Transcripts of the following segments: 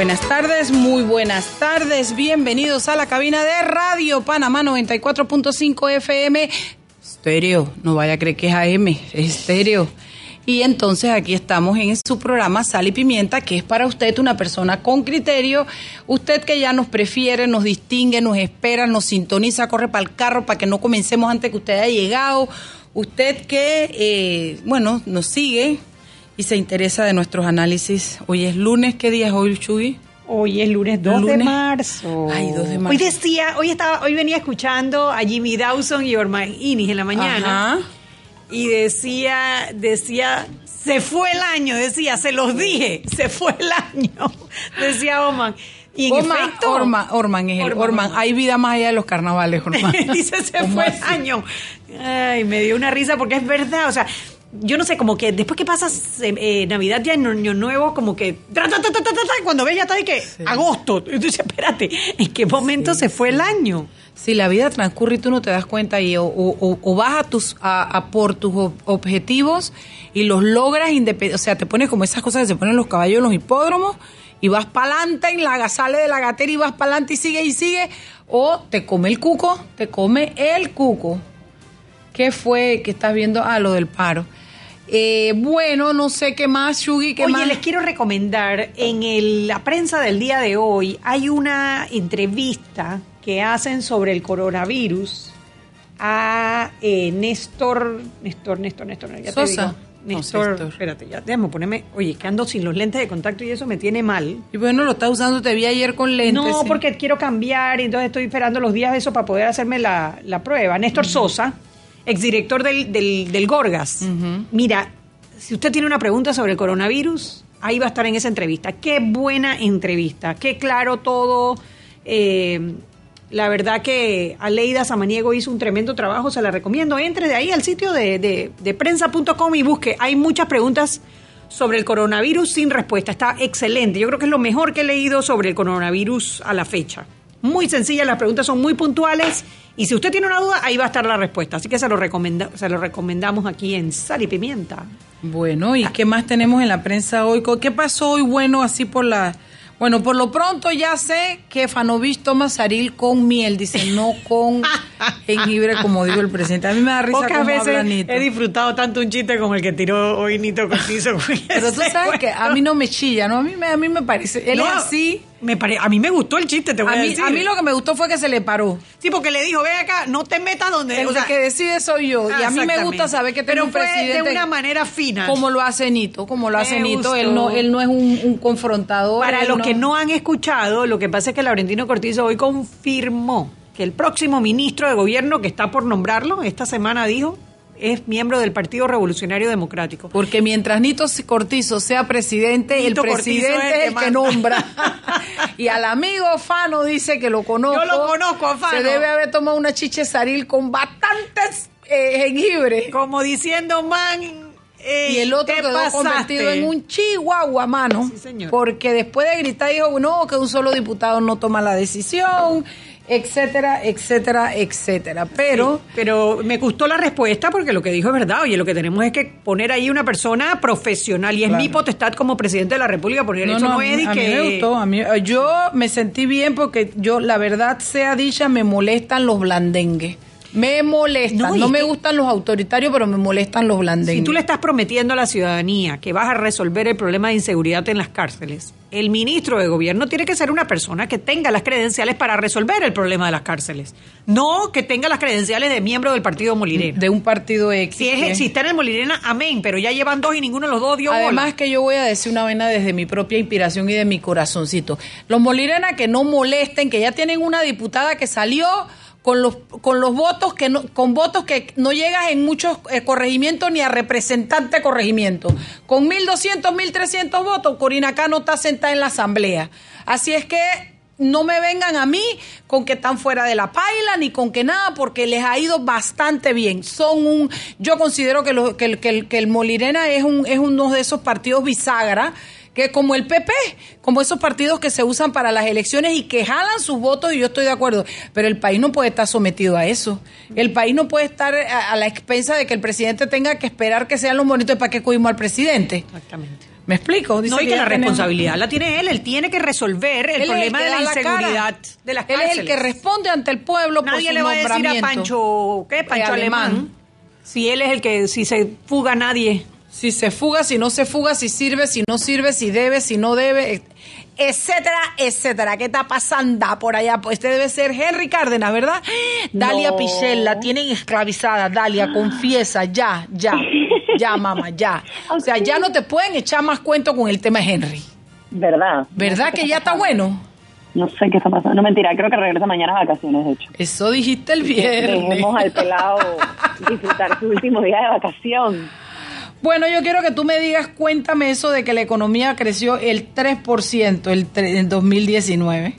Buenas tardes, muy buenas tardes. Bienvenidos a la cabina de Radio Panamá 94.5 FM. Estéreo, no vaya a creer que es AM, es estéreo. Y entonces aquí estamos en su programa Sal y Pimienta, que es para usted una persona con criterio. Usted que ya nos prefiere, nos distingue, nos espera, nos sintoniza, corre para el carro para que no comencemos antes que usted haya llegado. Usted que, eh, bueno, nos sigue y se interesa de nuestros análisis. Hoy es lunes, ¿qué día es hoy, Chuy? Hoy es lunes 2 de marzo. Ay, 2 de marzo. Hoy decía, hoy estaba, hoy venía escuchando a Jimmy Dawson y Orma Inis en la mañana. Ajá. Y decía, decía, se fue el año, decía, se los dije, se fue el año, decía Oman. Y en Orman, efecto, Orman, Orman es el Orman. Hay vida más allá de los carnavales, Orman. dice, se ¿Cómo fue el año. Ay, me dio una risa porque es verdad, o sea, yo no sé, como que después que pasas eh, eh, Navidad ya en Año Nuevo, como que tra, cuando ves ya está de que agosto. Y tú dices, espérate, ¿en qué momento se fue el año? Si la vida transcurre y tú no te das cuenta y o, o- o- o vas a tus a, a por tus ob- objetivos y los logras o sea, te pones como esas cosas que se ponen los caballos en los hipódromos y vas para adelante en la sale de la gatera y vas para adelante y sigue y sigue o te come el cuco, te come el cuco. ¿Qué fue que estás viendo? Ah, lo del paro. Eh, bueno, no sé qué más, Shugi, qué Oye, más. les quiero recomendar, en el- la prensa del día de hoy hay una entrevista que hacen sobre el coronavirus a eh, Néstor, Néstor, Néstor, Néstor, ya te Sosa. digo. No, Néstor, Néstor. espérate, ya déjame ponerme, oye, que ando sin los lentes de contacto y eso me tiene mal. Y bueno, lo estás usando, te vi ayer con lentes. No, sí. porque quiero cambiar y entonces estoy esperando los días de eso para poder hacerme la, la prueba. Néstor Sosa, exdirector del, del, del Gorgas. Mira, si usted tiene una pregunta sobre el coronavirus, ahí va a estar en esa entrevista. Qué buena entrevista, qué claro todo. Eh, la verdad que Aleida Samaniego hizo un tremendo trabajo, se la recomiendo. Entre de ahí al sitio de, de, de prensa.com y busque. Hay muchas preguntas sobre el coronavirus sin respuesta. Está excelente. Yo creo que es lo mejor que he leído sobre el coronavirus a la fecha. Muy sencilla, las preguntas son muy puntuales y si usted tiene una duda, ahí va a estar la respuesta. Así que se lo, recomenda, se lo recomendamos aquí en Sal y Pimienta. Bueno, ¿y qué más tenemos en la prensa hoy? ¿Qué pasó hoy bueno así por la... Bueno, por lo pronto ya sé que Fanovich toma saril con miel, dice, no con jengibre, como dijo el presidente. A mí me da risa Pocas cómo veces habla Nito. he disfrutado tanto un chiste como el que tiró hoy Nito Cortizo. Pero tú sabes que a mí no me chilla, ¿no? A mí me, a mí me parece... Él No, es así... Me pare- a mí me gustó el chiste, te voy A a, mí, decir. a mí lo que me gustó fue que se le paró. Sí, porque le dijo, ve acá, no te metas donde... El o sea, que decide soy yo. Y a mí me Exactamente. gusta saber que Pero tengo un fue presidente... de una manera fina. Como lo hace Nito, como lo Me hace Nito. Él no, él no es un, un confrontador. Para los que no han escuchado, lo que pasa es que Laurentino Cortizo hoy confirmó que el próximo ministro de gobierno que está por nombrarlo, esta semana dijo, es miembro del Partido Revolucionario Democrático. Porque mientras Nito Cortizo sea presidente, Nito el Cortizo presidente es el que nombra. y al amigo Fano dice que lo conozco. Yo lo conozco a Fano. Se debe haber tomado una chiche saril con bastantes eh, jengibre. Como diciendo, man... ey, Y el otro quedó pasaste. convertido en un chihuahua, mano. Sí, señor. Porque después de gritar dijo, no, que un solo diputado no toma la decisión, etcétera, etcétera, etcétera. Pero... Pero me gustó la respuesta porque lo que dijo es verdad. Oye, lo que tenemos es que poner ahí una persona profesional y es Claro. mi potestad como presidente de la República poner eso. No a, es mí, me gustó. A mí, yo me sentí bien porque yo, la verdad sea dicha, me molestan los blandengues. Me molestan. No, me gustan los autoritarios, pero me molestan los blandengues. Si tú le estás prometiendo a la ciudadanía que vas a resolver el problema de inseguridad en las cárceles, el ministro de gobierno tiene que ser una persona que tenga las credenciales para resolver el problema de las cárceles. No que tenga las credenciales de miembro del partido Molirena. De un partido X. Si, es, si está en el Molirena, amén, pero ya llevan dos y ninguno de los dos dio Además que yo voy a decir una vena desde mi propia inspiración y de mi corazoncito. Los Molirena que no molesten, que ya tienen una diputada que salió con los con los votos que no, con votos que no llegas en muchos eh, corregimientos ni a representante corregimiento. Con 1200, 1300 votos, Corina no está sentada en la asamblea. Así es que no me vengan a mí con que están fuera de la paila ni con que nada, porque les ha ido bastante bien. Son un, yo considero que, lo, que, que, que el Molirena es, un, es uno de esos partidos bisagra que como el PP, como esos partidos que se usan para las elecciones y que jalan sus votos, y yo estoy de acuerdo, pero el país no puede estar sometido a eso. El país no puede estar a, la expensa de que el presidente tenga que esperar que sean los bonitos para que cuidemos al presidente. Exactamente. ¿Me explico? no, y que la responsabilidad la tiene él. Él tiene que resolver el problema de la inseguridad de las cárceles. Él es el que responde ante el pueblo Nadie por su le va a decir a Pancho, ¿qué? Pancho Alemán. Si él es el que, si se fuga nadie si se fuga, si no se fuga, si sirve, si no sirve, si debe, si no debe, etcétera, etcétera. ¿Qué está pasando por allá? Pues este debe ser Henry Cárdenas, ¿verdad? Dalia Pichel, la tienen esclavizada. Dalia, confiesa, ya, ya, ya, mamá, ya. O sea, ya no te pueden echar más cuento con el tema de Henry. ¿Verdad? ¿Verdad que ya está bueno? No sé qué está pasando. No, mentira, creo que regresa mañana a vacaciones, de hecho. Eso dijiste el viernes. Dejemos al pelado disfrutar su último día de vacación. Bueno, yo quiero que tú me digas, cuéntame eso de que la economía creció el 3% el en 2019.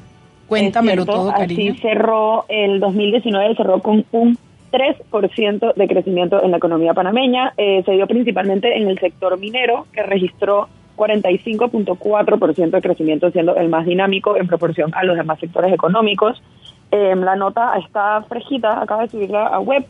Cuéntamelo todo, cariño. Así cerró el 2019, cerró con un 3% de crecimiento en la economía panameña. Eh, se dio principalmente en el sector minero, que registró 45.4% de crecimiento, siendo el más dinámico en proporción a los demás sectores económicos. Eh, la nota está fresquita, acaba de subirla a web.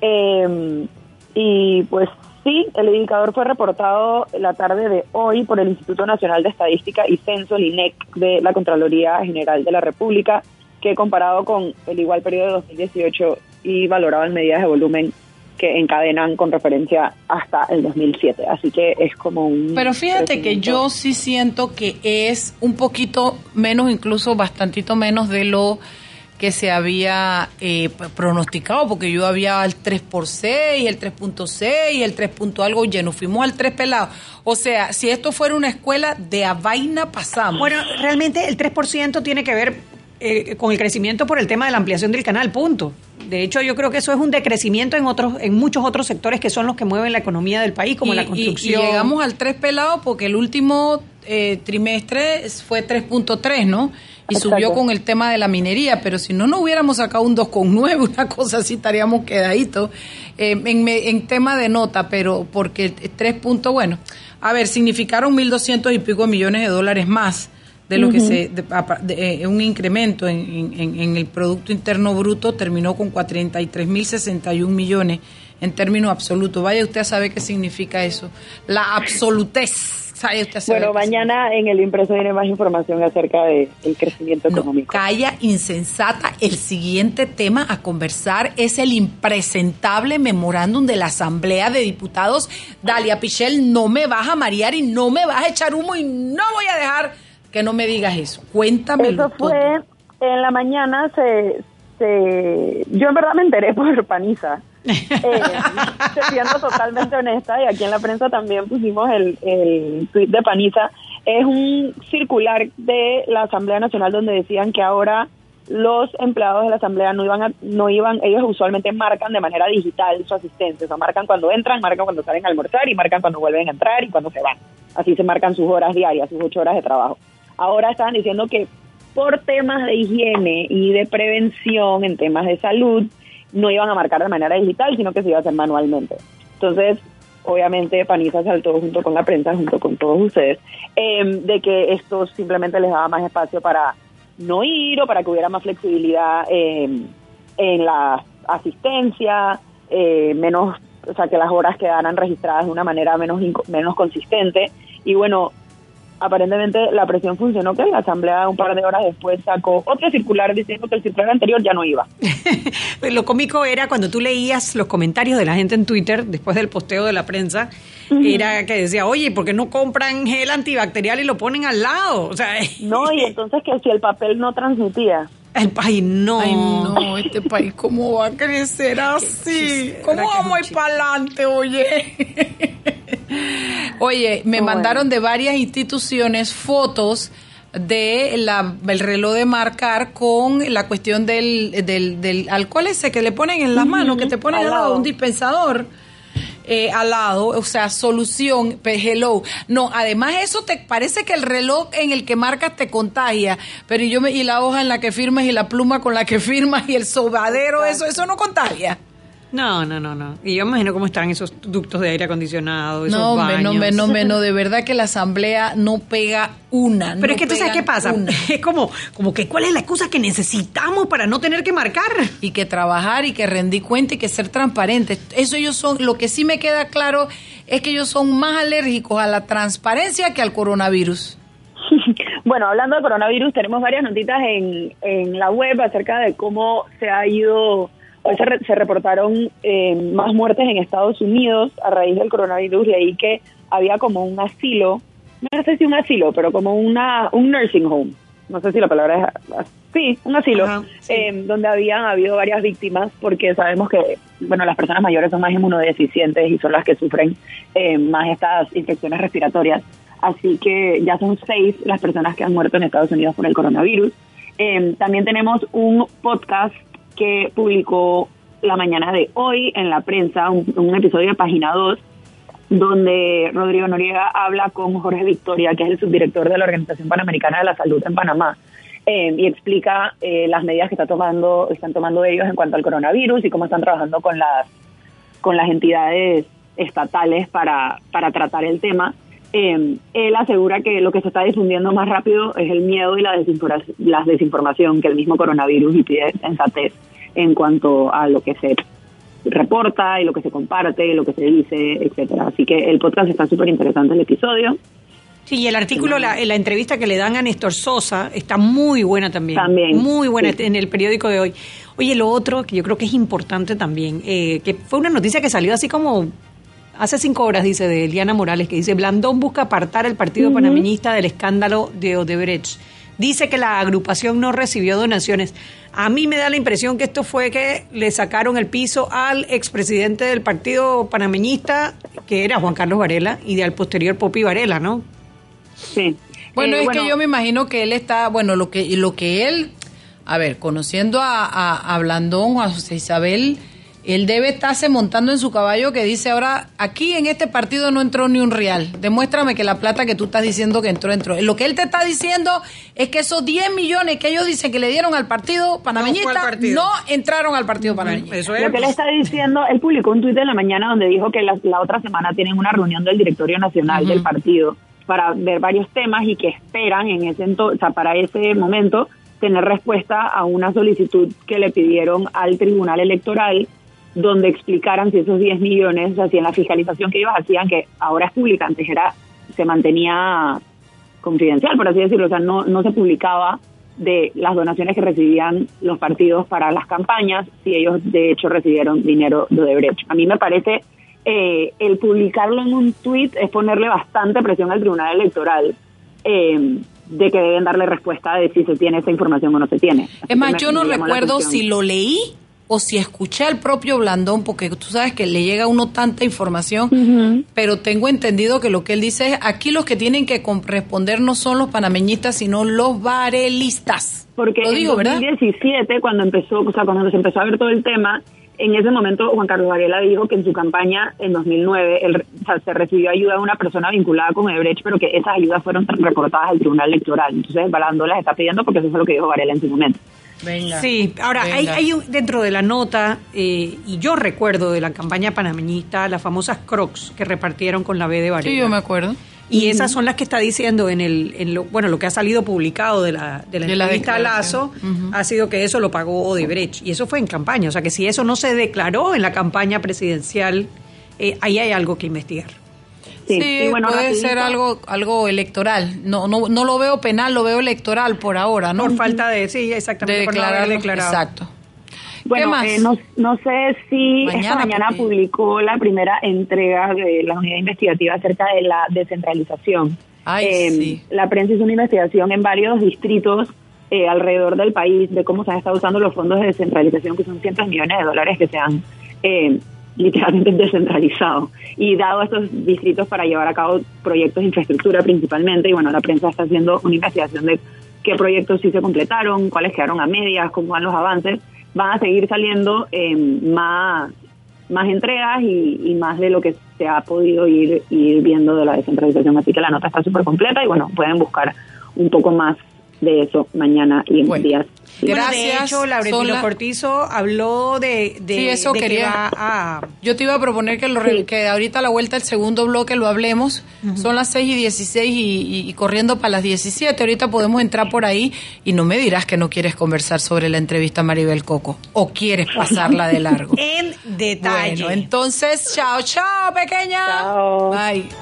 Eh, y pues Sí, el indicador fue reportado la tarde de hoy por el Instituto Nacional de Estadística y Censo, el INEC, de la Contraloría General de la República, que comparado con el igual periodo de 2018 y valorado en medidas de volumen que encadenan con referencia hasta el 2007. Así que es como un... Pero fíjate que yo sí siento que es un poquito menos, incluso bastantito menos de lo que se había eh, pronosticado, porque yo había el 3 por 6, el 3.6, el 3. algo lleno, fuimos al 3 pelado. O sea, si esto fuera una escuela, de a vaina pasamos. Bueno, realmente el 3% tiene que ver eh, con el crecimiento por el tema de la ampliación del canal, punto. De hecho, yo creo que eso es un decrecimiento en otros, en muchos otros sectores que son los que mueven la economía del país, como la construcción. Y, llegamos al 3 pelado porque el último eh, trimestre fue 3.3, ¿no? y subió con el tema de la minería, pero si no, no hubiéramos sacado un 2,9, una cosa así, estaríamos quedaditos eh, en, en, tema de nota, pero porque tres puntos, bueno, a ver, significaron 1.200 y pico millones de dólares más de lo que se, de, eh, un incremento en, en, en, el Producto Interno Bruto, terminó con 43.061 millones en términos absolutos. Vaya usted a saber qué significa eso, la absolutez bueno, mañana en el impreso viene más información acerca del crecimiento económico. calla insensata. El siguiente tema a conversar es el impresentable memorándum de la Asamblea de Diputados. Dalia Pichel, no me vas a marear y no me vas a echar humo y no voy a dejar que no me digas eso. Cuéntame. Eso fue en la mañana, se, se, yo en verdad me enteré por Paniza eh, siendo totalmente honesta, y aquí en la prensa también pusimos el, el de Paniza, es un circular de la Asamblea Nacional donde decían que ahora los empleados de la asamblea no iban no iban ellos usualmente marcan de manera digital su asistencia o sea marcan cuando entran marcan cuando salen a almorzar y marcan cuando vuelven a entrar y cuando se van. Así se marcan sus horas diarias sus ocho horas de trabajo. Ahora estaban diciendo que por temas de higiene y de prevención en temas de salud no iban a marcar de manera digital, sino que se iba a hacer manualmente. Entonces, obviamente Paniza saltó junto con la prensa, junto con todos ustedes, em, de que esto simplemente les daba más espacio para no ir o para que hubiera más flexibilidad em, en la asistencia, eh, menos, o sea, que las horas quedaran registradas de una manera menos, menos consistente. Y bueno, aparentemente la presión funcionó, que la Asamblea un par de horas después sacó otro circular diciendo que el circular anterior ya no iba. Lo cómico era cuando tú leías los comentarios de la gente en Twitter después del posteo de la prensa, era que decía, oye, ¿por qué no compran gel antibacterial y lo ponen al lado? O sea, no, y entonces que si el papel no transmitía. El país no. Ay, no, este país, ¿cómo va a crecer así? ¿Cómo vamos a ir para adelante, oye? oye, me mandaron de varias instituciones fotos de la, el reloj de marcar con la cuestión del, del, del alcohol ese que le ponen en las manos, que te ponen al lado, un dispensador. Eh, al lado, o sea, solución, hello. No, además eso te parece que el reloj en el que marcas te contagia, pero yo me, y la hoja en la que firmas y la pluma con la que firmas y el sobadero, eso, eso no contagia. No, no, no, no. Y yo imagino cómo están esos ductos de aire acondicionado, esos no, baños. No, no, no, no, de verdad que la asamblea no pega una. Pero es que tú sabes qué pasa. Una. Es como, como que cuál es la excusa que necesitamos para no tener que marcar. Y que trabajar y que rendir cuenta y que ser transparentes. Eso ellos son, lo que sí me queda claro es que ellos son más alérgicos a la transparencia que al coronavirus. Bueno, hablando de coronavirus, tenemos varias notitas en, en la web acerca de cómo se ha ido Hoy se, re, se reportaron eh, más muertes en Estados Unidos a raíz del coronavirus. Leí que había como un asilo, no sé si un asilo, pero como una un nursing home. No sé si la palabra es sí, un asilo, Ajá, sí. eh, donde habían habido varias víctimas, porque sabemos que bueno las personas mayores son más inmunodeficientes y son las que sufren eh, más estas infecciones respiratorias. Así que ya son seis las personas que han muerto en Estados Unidos por el coronavirus. Eh, también tenemos un podcast que publicó la mañana de hoy en la prensa, un, un, episodio de Página 2, donde Rodrigo Noriega habla con Jorge Victoria, que es el subdirector de la Organización Panamericana de la Salud en Panamá, eh, y explica eh, las medidas que está tomando, están tomando ellos en cuanto al coronavirus y cómo están trabajando con las, con las entidades estatales para, para tratar el tema. Eh, él asegura que lo que se está difundiendo más rápido es el miedo y la, desinforma la desinformación que el mismo coronavirus y pide sensatez en cuanto a lo que se reporta y lo que se comparte y lo que se dice, etcétera. Así que el podcast está súper interesante el episodio. Sí, y el artículo, la, la, entrevista que le dan a Néstor Sosa está muy buena también. También. Muy buena sí. en el periódico de hoy. Oye, lo otro que yo creo que es importante también, eh, que fue una noticia que salió así como hace cinco horas, dice, de Eliana Morales, que dice, Blandón busca apartar al partido uh -huh. panameñista del escándalo de Odebrecht. Dice que la agrupación no recibió donaciones. A mí me da la impresión que esto fue que le sacaron el piso al expresidente del partido panameñista, que era Juan Carlos Varela, y al posterior Popi Varela, ¿no? Sí. Bueno, eh, es bueno, que yo me imagino que él está, bueno, lo que, lo que él, a ver, conociendo a, a, a Blandón, a José Isabel, él debe estarse montando en su caballo que dice ahora, aquí en este partido no entró ni un real. Demuéstrame que la plata que tú estás diciendo que entró, entró. Lo que él te está diciendo es que esos 10 millones que ellos dicen que le dieron al partido panameñista no, partido. no entraron al partido panameñista. Eso es. Lo que él está diciendo, él publicó un tuit en la mañana donde dijo que la, la otra semana tienen una reunión del directorio nacional uh -huh. del partido para ver varios temas y que esperan en ese o sea, para ese momento tener respuesta a una solicitud que le pidieron al Tribunal Electoral donde explicaran si esos 10 millones, o sea, si en la fiscalización que ellos hacían, que ahora es pública, antes era, se mantenía confidencial, por así decirlo, o sea, no, no se publicaba de las donaciones que recibían los partidos para las campañas, si ellos de hecho recibieron dinero de Odebrecht. A mí me parece eh, el publicarlo en un tuit es ponerle bastante presión al Tribunal Electoral. Eh, de que deben darle respuesta de si se tiene esa información o no se tiene. Así es más, yo no recuerdo si lo leí o si escuché al propio Blandón, porque tú sabes que le llega a uno tanta información, uh -huh. pero tengo entendido que lo que él dice es, aquí los que tienen que responder no son los panameñistas, sino los varelistas. Porque lo digo, en 2017, ¿verdad? cuando empezó, o sea, cuando se empezó a ver todo el tema, en ese momento Juan Carlos Varela dijo que en su campaña en 2009 él, o sea, se recibió ayuda de una persona vinculada con Ebrecht, pero que esas ayudas fueron reportadas al Tribunal Electoral. Entonces Balando las está pidiendo porque eso fue lo que dijo Varela en su momento. Venga, sí, ahora venga. hay, hay un, dentro de la nota, eh, y yo recuerdo de la campaña panameñista, las famosas crocs que repartieron con la B de Varela. Sí, yo me acuerdo. Y esas son las que está diciendo en el, en lo, bueno, lo que ha salido publicado de la, de la de entrevista la a Lazo, uh -huh. ha sido que eso lo pagó Odebrecht. Y eso fue en campaña. O sea que si eso no se declaró en la campaña presidencial, eh, ahí hay algo que investigar. Sí, bueno, puede rapidito, ser algo algo electoral. No, no, no lo veo penal, lo veo electoral por ahora, ¿no? Por falta de, sí, de exactamente, por no haber declararlo. declarado. Exacto. Bueno, eh, no, no sé si esta Mañana, porque- publicó la primera entrega de la unidad investigativa acerca de la descentralización. Ay, Eh, sí. La prensa hizo una investigación en varios distritos eh, alrededor del país de cómo se han estado usando los fondos de descentralización, que son cientos de millones de dólares que se han eh, literalmente descentralizado y dado estos distritos para llevar a cabo proyectos de infraestructura principalmente. Y bueno, la prensa está haciendo una investigación de qué proyectos sí se completaron, cuáles quedaron a medias, cómo van los avances. Van a seguir saliendo eh, más, más entregas y, más de lo que se ha podido ir, ir viendo de la descentralización. Así que la nota está súper completa y bueno, pueden buscar un poco más de eso mañana y en Bueno. días. Bueno, de Gracias, hecho, Laurentino la- Cortizo habló de, de, Sí, eso de que quería. va a... Yo te iba a proponer que, lo re- Sí. que ahorita a la vuelta del segundo bloque lo hablemos. Son las 6 y 16 y, y- y corriendo para las 17. Ahorita podemos entrar por ahí y no me dirás que no quieres conversar sobre la entrevista a Maribel Coco o quieres pasarla de largo. En detalle. Bueno, entonces, chao, chao, pequeña. Chao. Bye.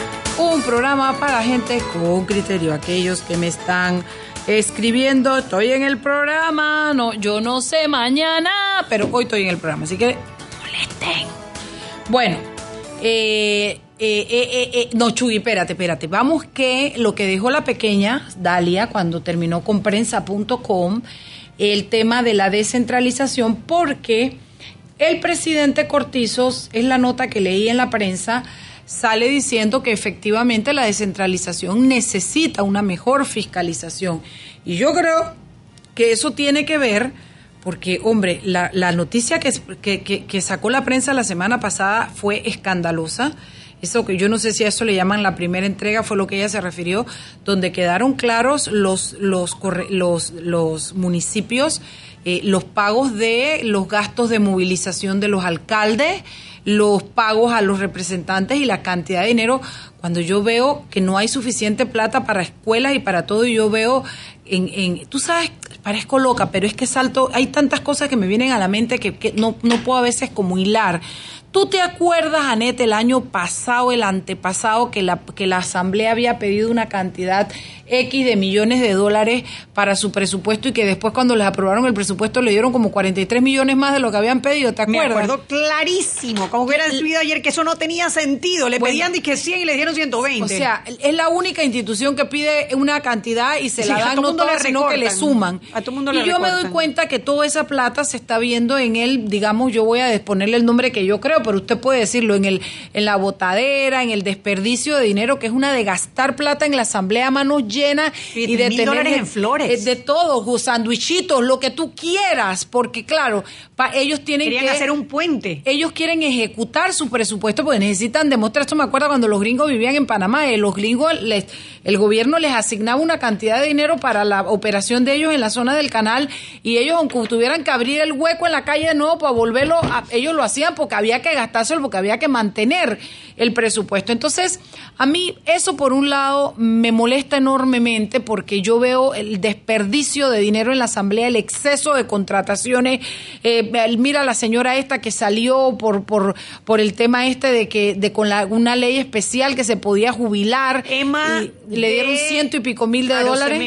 Programa para gente con criterio. Aquellos que me están escribiendo, estoy en el programa. No, yo no sé mañana, pero hoy estoy en el programa, así que molesten. Bueno, eh, eh, eh, eh, no, Chuy, espérate, espérate. Vamos que lo que dijo la pequeña Dalia cuando terminó con prensa.com, el tema de la descentralización, porque el presidente Cortizos, es la nota que leí en la prensa, sale diciendo que efectivamente la descentralización necesita una mejor fiscalización. Y yo creo que eso tiene que ver, porque, hombre, la, la noticia que, que, que- sacó la prensa la semana pasada fue escandalosa. Eso que yo no sé si a eso le llaman la primera entrega, fue lo que ella se refirió, donde quedaron claros los, los, los, los municipios, eh, los pagos de los gastos de movilización de los alcaldes, los pagos a los representantes y la cantidad de dinero. Cuando yo veo que no hay suficiente plata para escuelas y para todo, y yo veo en, en tú sabes, parezco loca, pero es que salto, hay tantas cosas que me vienen a la mente que, que no, no puedo a veces como hilar. ¿Tú te acuerdas, Anette, el año pasado, el antepasado, que la, que la Asamblea había pedido una cantidad X de millones de dólares para su presupuesto y que después cuando les aprobaron el presupuesto le dieron como 43 millones más de lo que habían pedido? ¿Te Me acuerdas? acuerdo clarísimo, como hubiera subido ayer que eso no tenía sentido. Le Bueno. pedían que 100 y le dieron 120. O sea, es la única institución que pide una cantidad y se Sí, la dan, todo no sino que le suman. A todo mundo y le yo me doy cuenta que toda esa plata se está viendo en el, digamos, yo voy a ponerle el nombre que yo creo, pero usted puede decirlo, en el en la botadera, en el desperdicio de dinero, que es una de gastar plata en la asamblea a manos llenas y de tener dólares de- en flores. eh, de todo, sandwichitos, lo que tú quieras, porque claro, pa- ellos tienen Querían que hacer un puente. ellos quieren ejecutar su presupuesto porque necesitan demostrar. Esto me acuerdo cuando los gringos vivían en Panamá. eh, los gringos, les, el gobierno les asignaba una cantidad de dinero para la operación de ellos en la zona del canal y ellos, aunque tuvieran que abrir el hueco en la calle de nuevo para volverlo, a- ellos lo hacían porque había que gastárselo, porque había que mantener el presupuesto. Entonces, a mí eso por un lado me molesta enormemente porque yo veo el desperdicio de dinero en la Asamblea, el exceso de contrataciones. Eh, mira la señora esta que salió por, por, por el tema este de que de con la, una ley especial que se podía jubilar. Emma y le dieron ciento y pico mil de dólares.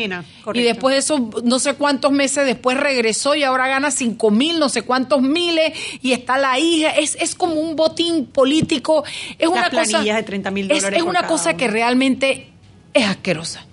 Y después de eso, no sé cuántos meses después regresó y ahora gana cinco mil, no sé cuántos miles, y está la hija. Es, es como un botín político. Es una cosa. planillas de 30 mil es- dólares Es, una cosa que realmente es asquerosa.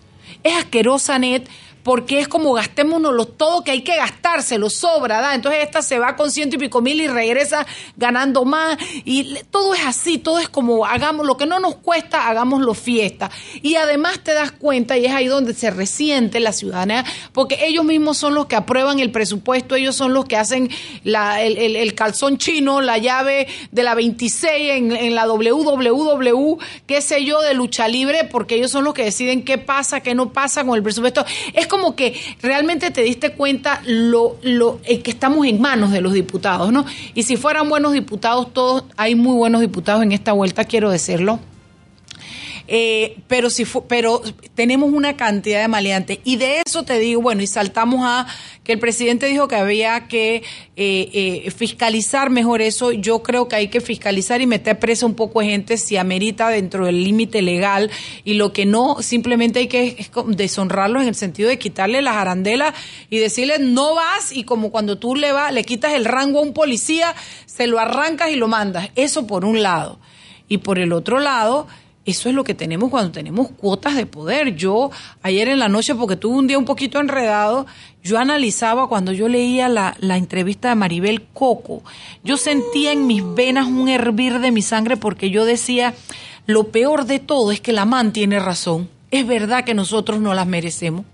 Es asquerosa, Net, porque es como gastémonoslo todo que hay que gastárselo, sobra, ¿da? Entonces esta se va con ciento y pico mil y regresa ganando más. Y todo es así, todo es como hagamos lo que no nos cuesta, hagámoslo fiesta. Y además te das cuenta, y es ahí donde se resiente la ciudadanía, porque ellos mismos son los que aprueban el presupuesto, ellos son los que hacen el, el- el calzón chino, la llave de la 26 en, en la WWW, qué sé yo, de lucha libre, porque ellos son los que deciden qué pasa, qué no pasa con el presupuesto. Es como que realmente te diste cuenta lo, lo eh, que estamos en manos de los diputados, ¿no? Y si fueran buenos diputados, todos, hay muy buenos diputados en esta vuelta, quiero decirlo. Eh, pero si pero tenemos una cantidad de maleantes. Y de eso te digo bueno y saltamos a que el presidente dijo que había que eh, eh, fiscalizar mejor eso. Yo creo que hay que fiscalizar y meter presa un poco de gente si amerita dentro del límite legal. Y lo que no simplemente hay que deshonrarlos en el sentido de quitarle las arandelas y decirle no vas y como cuando tú le vas le quitas el rango a un policía se lo arrancas y lo mandas. Eso por un lado. Y por el otro lado, eso es lo que tenemos cuando tenemos cuotas de poder. Yo ayer en la noche, porque tuve un día un poquito enredado, yo analizaba cuando yo leía la, la entrevista de Maribel Coco, yo sentía en mis venas un hervir de mi sangre porque yo decía, lo peor de todo es que la man tiene razón. Es verdad que nosotros no las merecemos.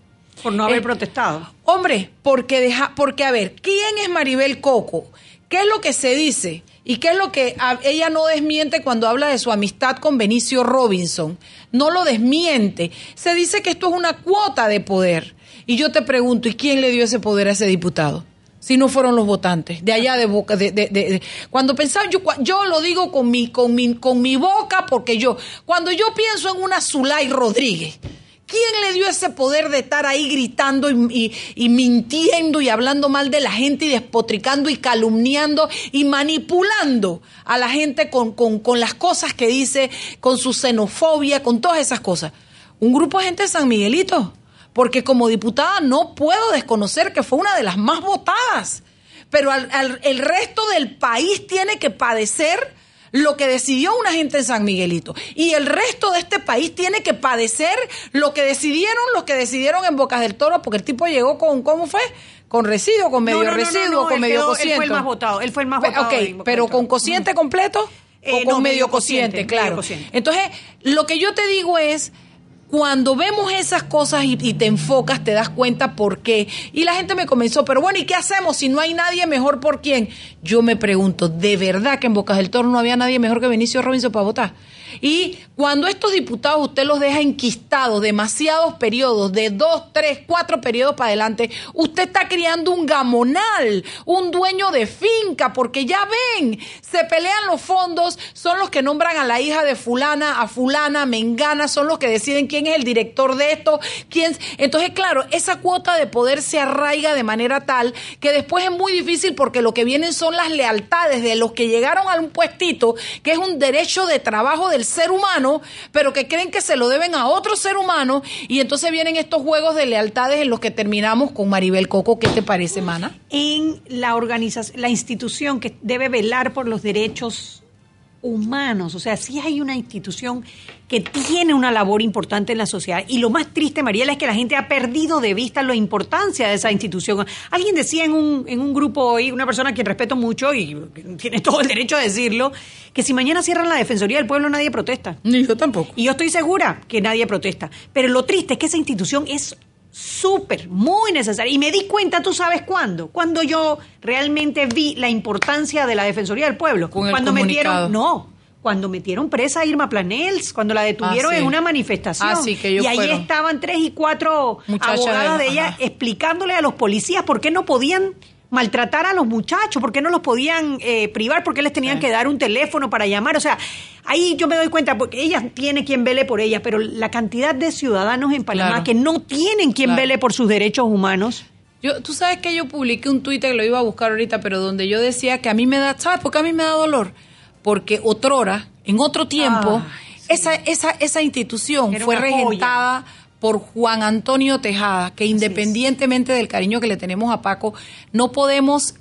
Por no haber Eh, protestado. Hombre, porque deja, porque a ver, ¿quién es Maribel Coco? ¿Qué es lo que se dice? ¿Y qué es lo que ella no desmiente cuando habla de su amistad con Benicio Robinson? No lo desmiente. Se dice que esto es una cuota de poder. Y yo te pregunto, ¿y quién le dio ese poder a ese diputado? Si no fueron los votantes, de allá de boca, de, de- de- cuando pensaba, yo, yo lo digo con mi, con mi, con mi boca, porque yo, cuando yo pienso en una Zulay Rodríguez, ¿Quién le dio ese poder de estar ahí gritando y, y- y mintiendo y hablando mal de la gente y despotricando y calumniando y manipulando a la gente con, con- con las cosas que dice, con su xenofobia, con todas esas cosas? Un grupo de gente de San Miguelito. Porque como diputada no puedo desconocer que fue una de las más votadas. Pero el resto del país tiene que padecer lo que decidió una gente en San Miguelito. Y el resto de este país tiene que padecer lo que decidieron los que decidieron en Bocas del Toro, porque el tipo llegó con, ¿cómo fue? Con residuo, con medio No, no, residuo, no, con él medio quedó- él cociente. fue el más votado, él fue el más votado Ok, pero con cociente completo Eh, o con no, medio medio cociente, cociente, claro. medio cociente. Entonces, lo que yo te digo es, cuando vemos esas cosas y, te enfocas, te das cuenta por qué. Y la gente me comenzó, pero bueno, ¿y qué hacemos si no hay nadie mejor por quién? Yo me pregunto, ¿de verdad que en Bocas del Toro no había nadie mejor que Benicio Robinson para votar? Y cuando estos diputados usted los deja enquistados demasiados periodos, de dos, tres, cuatro periodos para adelante, usted está criando un gamonal, un dueño de finca, porque ya ven, se pelean los fondos, son los que nombran a la hija de fulana, a fulana, mengana, son los que deciden quién es el director de esto, quién... Entonces, claro, esa cuota de poder se arraiga de manera tal que después es muy difícil porque lo que vienen son las lealtades de los que llegaron a un puestito, que es un derecho de trabajo del ser humano, pero que creen que se lo deben a otro ser humano, y entonces vienen estos juegos de lealtades en los que terminamos con Maribel Coco. ¿Qué te parece, Mana? En la organización, la institución que debe velar por los derechos humanos. O sea, sí hay una institución que tiene una labor importante en la sociedad. Y lo más triste, Mariela, es que la gente ha perdido de vista la importancia de esa institución. Alguien decía en un, en un grupo hoy, una persona a quien respeto mucho y tiene todo el derecho a decirlo, que si mañana cierran la Defensoría del Pueblo nadie protesta. Ni yo tampoco. Y yo estoy segura que nadie protesta. Pero lo triste es que esa institución es súper, muy necesaria. Y me di cuenta, ¿tú sabes cuándo? Cuando yo realmente vi la importancia de la Defensoría del Pueblo. Con cuando metieron, no, cuando metieron presa a Irma Planels, cuando la detuvieron Ah, sí. en una manifestación. Ah, sí, que ellos y ahí fueron. estaban tres y cuatro Muchachas abogadas de- de ella ajá. explicándole a los policías por qué no podían maltratar a los muchachos, por qué no los podían eh, privar, por qué les tenían que dar un teléfono para llamar. O sea, ahí yo me doy cuenta, porque ella tiene quien vele por ella, pero la cantidad de ciudadanos en Panamá Claro. que no tienen quien Claro. vele por sus derechos humanos. Yo, tú sabes que yo publiqué un tuit que lo iba a buscar ahorita, pero donde yo decía que a mí me da, ¿sabes por qué a mí me da dolor? Porque otrora, en otro tiempo, esa, esa, esa institución Era fue joya. Por Juan Antonio Tejada, que independientemente del cariño que le tenemos a Paco, no podemos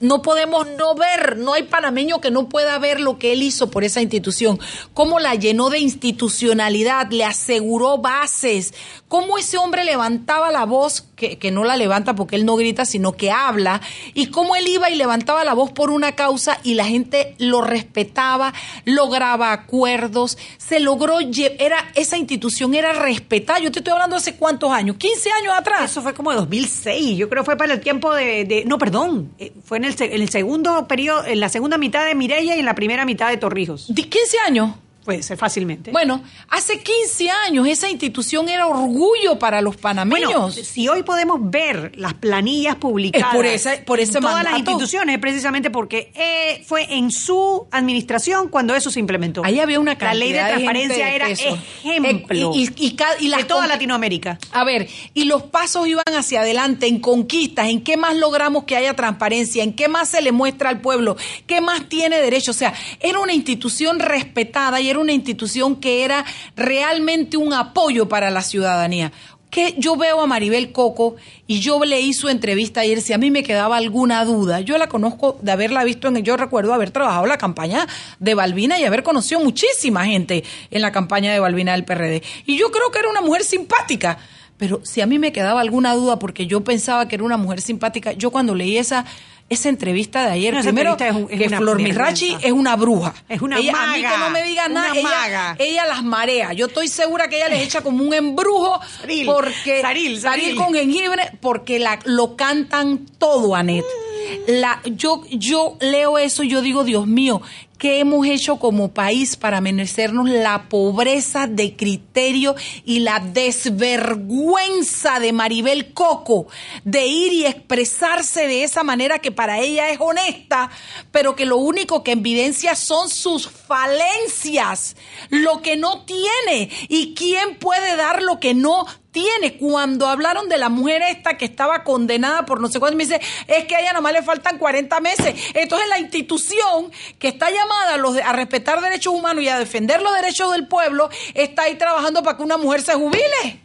no podemos no ver, no hay panameño que no pueda ver lo que él hizo por esa institución, cómo la llenó de institucionalidad, le aseguró bases, cómo ese hombre levantaba la voz, que, que no la levanta porque él no grita, sino que habla, y cómo él iba y levantaba la voz por una causa y la gente lo respetaba, lograba acuerdos, se logró, era, esa institución era respetada, yo te estoy hablando hace cuántos años, 15 años atrás. Eso fue como 2006, yo creo que fue para el tiempo de... de- no, perdón, fue en el, en el segundo periodo, en la segunda mitad de Mireya y en la primera mitad de Torrijos. ¿De 15 años? Puede ser fácilmente. Bueno, hace 15 años esa institución era orgullo para los panameños. Bueno, si hoy podemos ver las planillas publicadas Es por ese- por ese en todas las instituciones, es precisamente porque eh, fue en su administración cuando eso se implementó. Ahí había una La ley de cantidad de transparencia era peso. ejemplo Eh, y- y- las de toda Latinoamérica. A ver, y los pasos iban hacia adelante en conquistas, en qué más logramos que haya transparencia, en qué más se le muestra al pueblo, qué más tiene derecho. O sea, era una institución respetada y era una institución que era realmente un apoyo para la ciudadanía. Que yo veo a Maribel Coco y yo leí su entrevista ayer, si a mí me quedaba alguna duda, yo la conozco de haberla visto en, yo recuerdo haber trabajado la campaña de Balbina y haber conocido muchísima gente en la campaña de Balbina del PRD. Y yo creo que era una mujer simpática. Pero si a mí me quedaba alguna duda porque yo pensaba que era una mujer simpática, yo cuando leí esa esa entrevista de ayer, No, primero entrevista es un- es que Flor. Mirachi es una bruja. Es una ella, A mí maga, que no me diga nada, ella, maga. ella las marea. Yo estoy segura que ella les echa como un embrujo Saril, porque Saril, Saril. con jengibre porque la, lo cantan todo, Anet. La, yo, yo leo eso y yo digo, Dios mío, ¿qué hemos hecho como país para merecernos la pobreza de criterio y la desvergüenza de Maribel Coco de ir y expresarse de esa manera que para ella es honesta, pero que lo único que evidencia son sus falencias, lo que no tiene y quién puede dar lo que no tiene. Cuando hablaron de la mujer esta que estaba condenada por no sé cuánto, me dice, es que a ella nada más le faltan 40 meses. Entonces la institución que está llamada a, los a respetar derechos humanos y a defender los derechos del pueblo, está ahí trabajando para que una mujer se jubile.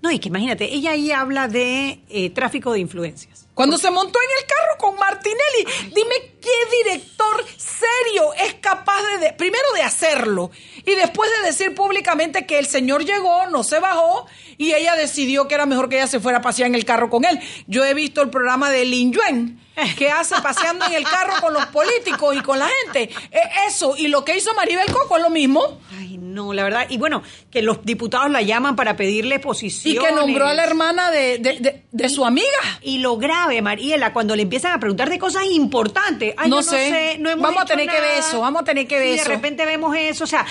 No, y que imagínate, ella ahí habla de eh, tráfico de influencias. Cuando se montó en el carro con Martinelli, dime qué director serio es capaz de, de- primero de hacerlo y después de decir públicamente que el señor llegó, no se bajó y ella decidió que era mejor que ella se fuera a pasear en el carro con él. Yo he visto el programa de Lin Yuen que hace paseando en el carro con los políticos y con la gente. Eh, Eso y lo que hizo Maribel Coco es lo mismo. Ay, no, la verdad. Y bueno, que los diputados la llaman para pedirle Y posiciones. que nombró a la hermana de, de- de- de su amiga. Y lo grave, Mariela, cuando le empiezan a preguntar de cosas importantes. Ay, No yo sé. no hemos Vamos a tener que ver eso, vamos a tener que ver Y eso. de repente vemos eso, o sea,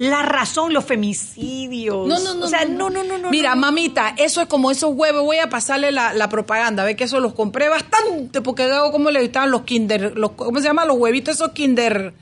la razón, los femicidios. No, no, no. O sea, no, no, no, no. Mira, no. mamita, eso es como esos huevos. Voy a pasarle la, la propaganda. Ve que eso los compré bastante porque veo cómo le gustaban los kinder. Los, ¿Cómo se llaman los huevitos esos kinder?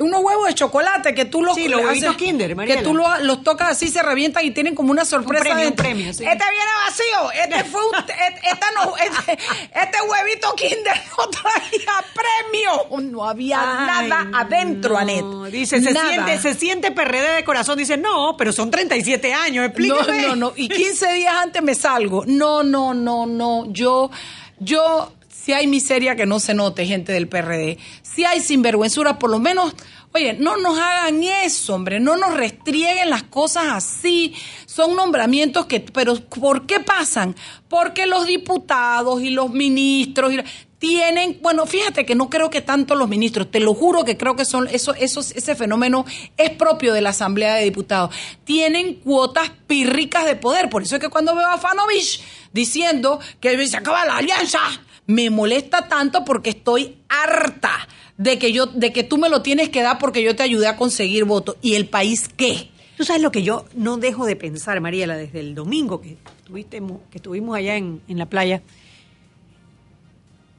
Unos huevos de chocolate que tú los Sí, los huevitos Kinder, que tú los, los tocas así, se revientan y tienen como una sorpresa. premio, un premio, sí. Este viene vacío. Este fue un, este, no, este, este huevito Kinder no traía premio. No había Ay, nada adentro, no. Anet. Dice, se Nada. siente, se siente PRD de corazón. Dice, no, pero son 37 años, No, explícame. no, no. Y 15 días antes me salgo. No, no, no, no. Yo, yo, si hay miseria que no se note, gente del PRD. Si hay sinvergüenzura, por lo menos Oye, no nos hagan eso, hombre, no nos restrieguen las cosas así. Son nombramientos que, pero ¿por qué pasan? Porque los diputados y los ministros tienen, bueno, fíjate que no creo que tanto los ministros, te lo juro que creo que son ese fenómeno es propio de la Asamblea de Diputados. Tienen cuotas pírricas de poder. Por eso es que cuando veo a Fanovich diciendo que se acaba la alianza, me molesta tanto porque estoy harta de que yo, de que tú me lo tienes que dar porque yo te ayudé a conseguir votos. ¿Y el país qué? Tú sabes lo que yo no dejo de pensar, Mariela, desde el domingo que, estuviste, que estuvimos allá en, en la playa.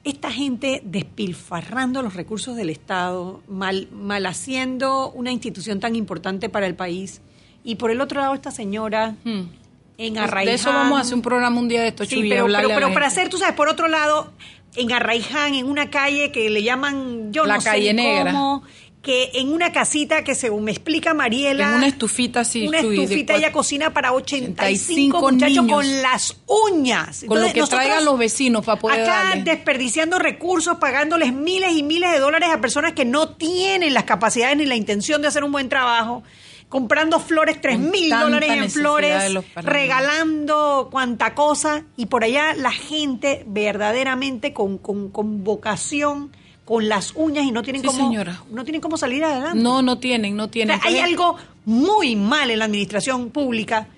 Esta gente despilfarrando los recursos del Estado, mal, mal haciendo una institución tan importante para el país. Y por el otro lado, esta señora hmm. En Arraiján. De eso vamos a hacer un programa un día de esto, sí, pero, pero para hacer, tú sabes, por otro lado, en Arraiján, en una calle que le llaman, yo la no calle sé negra. cómo, que en una casita que según me explica Mariela, en una estufita así, una estufita ella cocina para 85, muchachos con las uñas. Con lo que traigan los vecinos para poder acá desperdiciando recursos, pagándoles miles y miles de dólares a personas que no tienen las capacidades ni la intención de hacer un buen trabajo comprando flores, tres mil dólares en flores, regalando cuanta cosa, y por allá la gente verdaderamente con, con, con vocación con las uñas y no tienen cómo no tienen cómo salir adelante. No, no tienen, no tienen. hay algo muy mal en la administración pública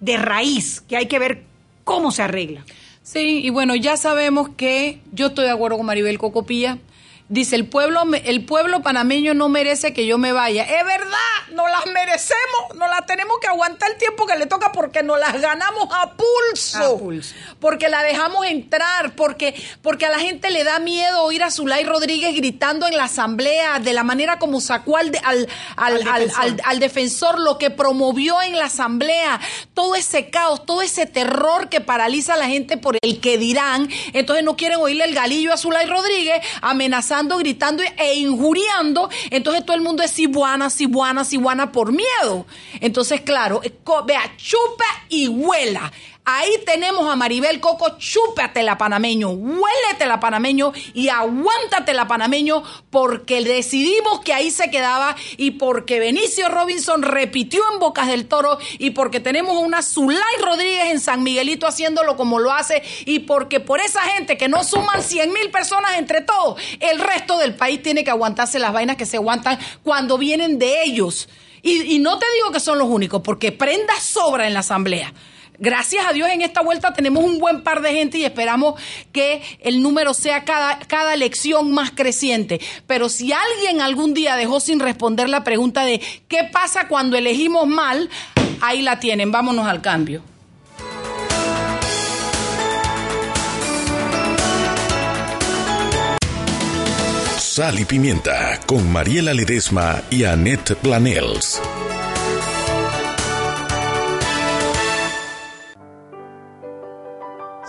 de raíz que hay que ver cómo se arregla. Sí, y bueno, ya sabemos que yo estoy de acuerdo con Maribel Cocopilla Dice, el pueblo, el pueblo panameño no merece que yo me vaya. Es verdad, no las merecemos, no las tenemos que aguantar el tiempo que le toca porque nos las ganamos a pulso. Porque la dejamos entrar, porque, porque a la gente le da miedo oír a Zulay Rodríguez gritando en la asamblea de la manera como sacó al, al, al, al, defensor. lo que promovió en la asamblea, todo ese caos, todo ese terror que paraliza a la gente por el que dirán. Entonces no quieren oírle el galillo a Zulay Rodríguez gritando e injuriando, entonces todo el mundo es sibuana, sibuana, sibuana por miedo. Entonces, claro, vea, chupa y huela. Ahí tenemos a Maribel Coco, chúpatela panameño, huéletela panameño y aguántatela panameño porque decidimos que ahí se quedaba y porque Benicio Robinson repitió en Bocas del Toro y porque tenemos una Zulay Rodríguez en San Miguelito haciéndolo como lo hace y porque por esa gente que no suman 100 mil personas entre todos, el resto del país tiene que aguantarse las vainas que se aguantan cuando vienen de ellos. Y no te digo que son los únicos, porque prenda sobra en la asamblea. Gracias a Dios en esta vuelta tenemos un buen par de gente y esperamos que el número sea cada, cada elección más creciente. Pero si alguien algún día dejó sin responder la pregunta de qué pasa cuando elegimos mal, ahí la tienen. Vámonos al cambio. Sal y Pimienta con Mariela Ledesma y Annette Planels.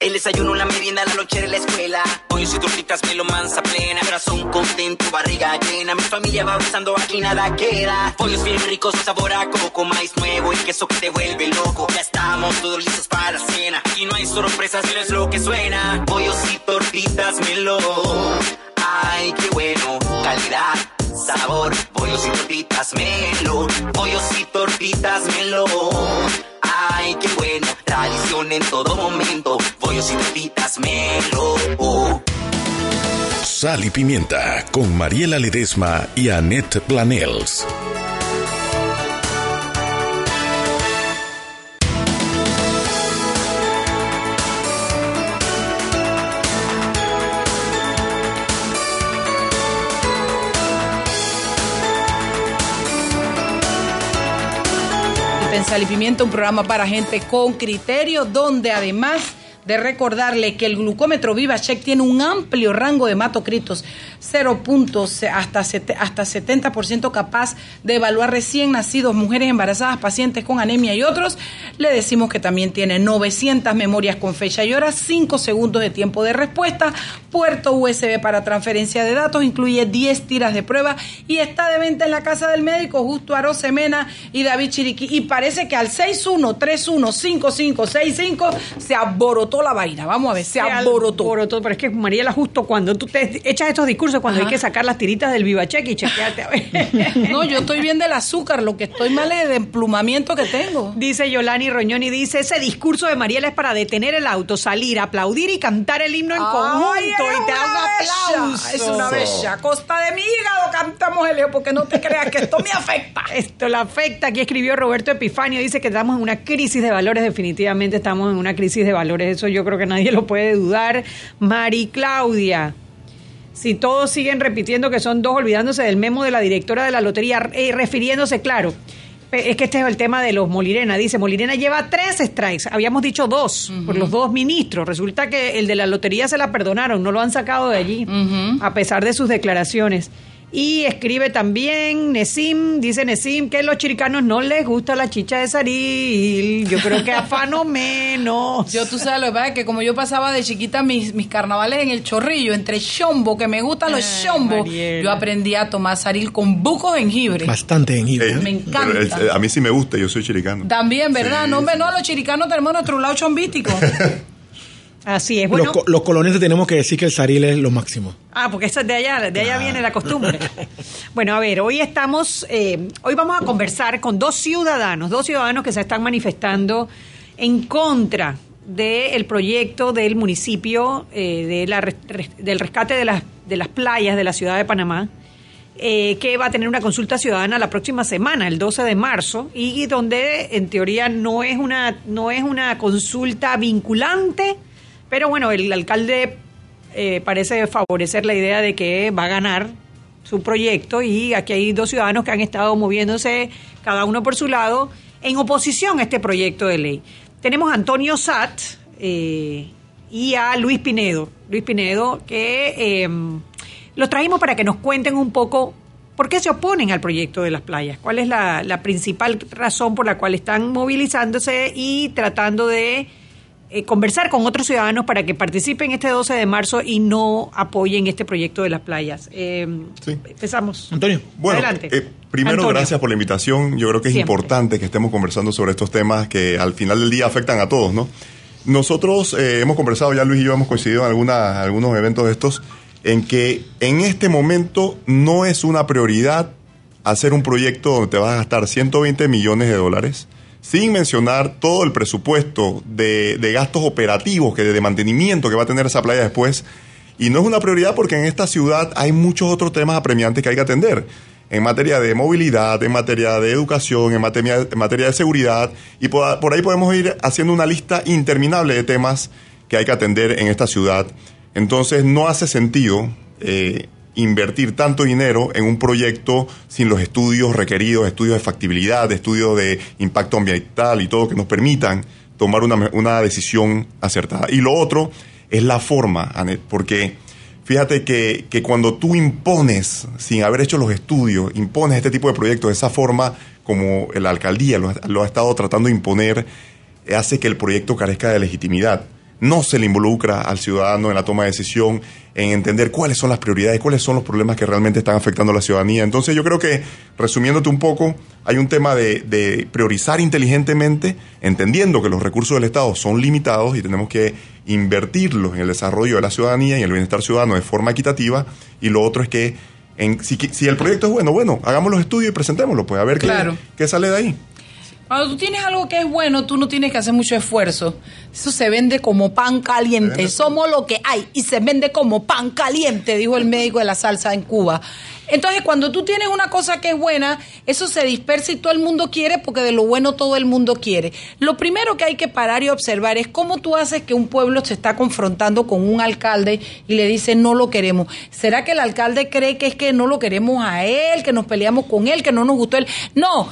El desayuno, la merienda, la noche de la escuela. Hoy y tortitas, me lo mansa plena. Corazón contento, barriga llena. Mi familia va avanzando, aquí nada queda. Pollos bien ricos, sabor a coco, maíz nuevo y queso que te vuelve loco. Ya estamos todos listos para la cena. Y no hay sorpresas, no es lo que suena. Pollos y tortitas, melo. Ay, qué bueno, calidad, sabor. Pollos y tortitas, melo. Pollos y tortitas, melo. Ay, qué bueno, tradición en todo momento. Pollos y tortitas, melo. Sal y Pimienta con Mariela Ledesma y Annette Planels. En Sal y un programa para gente con criterio, donde además de recordarle que el glucómetro VivaCheck tiene un amplio rango de hematocritos, 0 puntos hasta, sete- hasta 70% capaz de evaluar recién nacidos, mujeres embarazadas, pacientes con anemia y otros. Le decimos que también tiene 900 memorias con fecha y hora, 5 segundos de tiempo de respuesta, puerto USB para transferencia de datos, incluye 10 tiras de prueba y está de venta en la casa del médico Justo Arosemena y David Chiriquí. Y parece que al 61315565 se aborotó la vaina. Vamos a ver, se aborotó. Alborotó, pero es que Mariela, justo cuando tú te echas estos discursos, cuando hay que sacar las tiritas del VivaCheck y chequearte a ver. No, yo estoy bien del azúcar, lo que estoy mal es de emplumamiento que tengo. Dice Yolani Roñoni, dice, ese discurso de Mariela es para detener el auto, salir, aplaudir y cantar el himno en conjunto Ay, y te da un aplauso. Es una bella. Costa de mi hígado cantamos el Leo, porque no te creas que esto me afecta. Esto la afecta. Aquí escribió Roberto Epifanio, dice que estamos en una crisis de valores, definitivamente estamos en una crisis de valores, eso yo creo que nadie lo puede dudar. Mari Claudia. Si todos siguen repitiendo que son dos, olvidándose del memo de la directora de la lotería, eh, refiriéndose, claro, es que este es el tema de los Molirena. Dice, Molirena lleva tres strikes, habíamos dicho dos, por los dos ministros. Resulta que el de la lotería se la perdonaron, no lo han sacado de allí, a pesar de sus declaraciones. Y escribe también Nesim, dice Nesim, que a los chiricanos no les gusta la chicha de Saril. Yo creo que afano menos. Yo, tú sabes, lo que pasa es que como yo pasaba de chiquita mis, mis carnavales en el chorrillo, entre chombo, que me gustan los Ay, chombos, Mariela. yo aprendí a tomar saril con buco de jengibre. Bastante jengibre. Me encanta. Pero el- a mí sí me gusta, yo soy chiricano. También, ¿verdad? Sí, no, hombre, no, los chiricanos tenemos nuestro lado chombístico. Así es, Los, bueno. co- los coloniales tenemos que decir que el saril es lo máximo. Ah, porque esa es de allá, de allá viene la costumbre. Bueno, a ver, hoy estamos, eh, hoy vamos a conversar con dos ciudadanos, dos ciudadanos que se están manifestando en contra del proyecto del municipio eh, de la del rescate de las, de las playas de la ciudad de Panamá. eh, que va a tener una consulta ciudadana la próxima semana, el 12 de marzo, y donde en teoría no es una, no es una consulta vinculante, pero bueno, el alcalde eh, parece favorecer la idea de que va a ganar su proyecto y aquí hay dos ciudadanos que han estado moviéndose cada uno por su lado en oposición a este proyecto de ley. Tenemos a Antonio Sat eh, y a Luis Pinedo. Luis Pinedo, que eh, los trajimos para que nos cuenten un poco por qué se oponen al proyecto de las playas, cuál es la, la principal razón por la cual están movilizándose y tratando de eh, conversar con otros ciudadanos para que participen este 12 de marzo y no apoyen este proyecto de las playas. Eh, Empezamos. Antonio. Bueno, Adelante. eh, primero, Antonio. gracias por la invitación. Yo creo que es Siempre. importante que estemos conversando sobre estos temas que al final del día afectan a todos, ¿no? Nosotros eh, hemos conversado, ya Luis y yo hemos coincidido en alguna- algunos eventos de estos, en que en este momento no es una prioridad hacer un proyecto donde te vas a gastar 120 millones de dólares, sin mencionar todo el presupuesto de, de gastos operativos, que de mantenimiento que va a tener esa playa después. Y no es una prioridad porque en esta ciudad hay muchos otros temas apremiantes que hay que atender. En materia de movilidad, en materia de educación, en materia, en materia de seguridad. Y por, por ahí podemos ir haciendo una lista interminable de temas que hay que atender en esta ciudad. Entonces no hace sentido eh, invertir tanto dinero en un proyecto sin los estudios requeridos, estudios de factibilidad, estudios de impacto ambiental y todo que nos permitan tomar una, una decisión acertada. Y lo otro es la forma, Anet, porque fíjate que, que cuando tú impones, sin haber hecho los estudios, impones este tipo de proyectos de esa forma, como la alcaldía lo, ha- lo ha estado tratando de imponer, hace que el proyecto carezca de legitimidad. No se le involucra al ciudadano en la toma de decisión, en entender cuáles son las prioridades, cuáles son los problemas que realmente están afectando a la ciudadanía. Entonces yo creo que, resumiéndote un poco, hay un tema de, de priorizar inteligentemente, entendiendo que los recursos del Estado son limitados y tenemos que invertirlos en el desarrollo de la ciudadanía y en el bienestar ciudadano de forma equitativa. Y lo otro es que, en, si, si el proyecto es bueno, bueno, hagamos los estudios y presentémoslo, pues a ver qué- Claro. qué sale de ahí. Cuando tú tienes algo que es bueno, tú no tienes que hacer mucho esfuerzo. Eso se vende como pan caliente. Somos lo que hay y se vende como pan caliente, dijo el médico de la salsa en Cuba. Entonces, cuando tú tienes una cosa que es buena, eso se dispersa y todo el mundo quiere porque de lo bueno todo el mundo quiere. Lo primero que hay que parar y observar es cómo tú haces que un pueblo se está confrontando con un alcalde y le dice no lo queremos. ¿Será que el alcalde cree que es que no lo queremos a él, que nos peleamos con él, que no nos gustó él? No,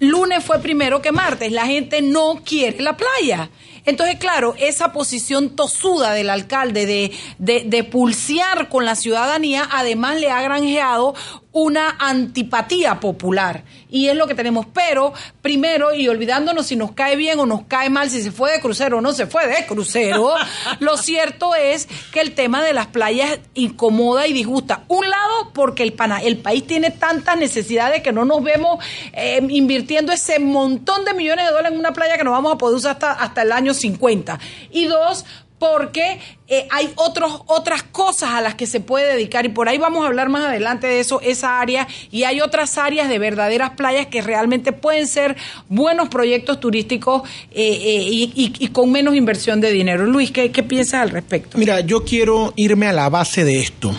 lunes fue primero que martes. La gente no quiere la playa. Entonces, claro, esa posición tosuda del alcalde de, de, de pulsear con la ciudadanía, además le ha granjeado una antipatía popular. Y es lo que tenemos. Pero, primero, y olvidándonos si nos cae bien o nos cae mal, si se fue de crucero o no se fue de crucero, lo cierto es que el tema de las playas incomoda y disgusta. Un lado, porque el, pana, el país tiene tantas necesidades que no nos vemos eh, invirtiendo ese montón de millones de dólares en una playa que no vamos a poder usar hasta, hasta el año 50. Y dos, porque eh, hay otros, otras cosas a las que se puede dedicar y por ahí vamos a hablar más adelante de eso, esa área y hay otras áreas de verdaderas playas que realmente pueden ser buenos proyectos turísticos eh, eh, y, y- y con menos inversión de dinero. Luis, ¿qué, qué piensas al respecto? Mira, yo quiero irme a la base de esto.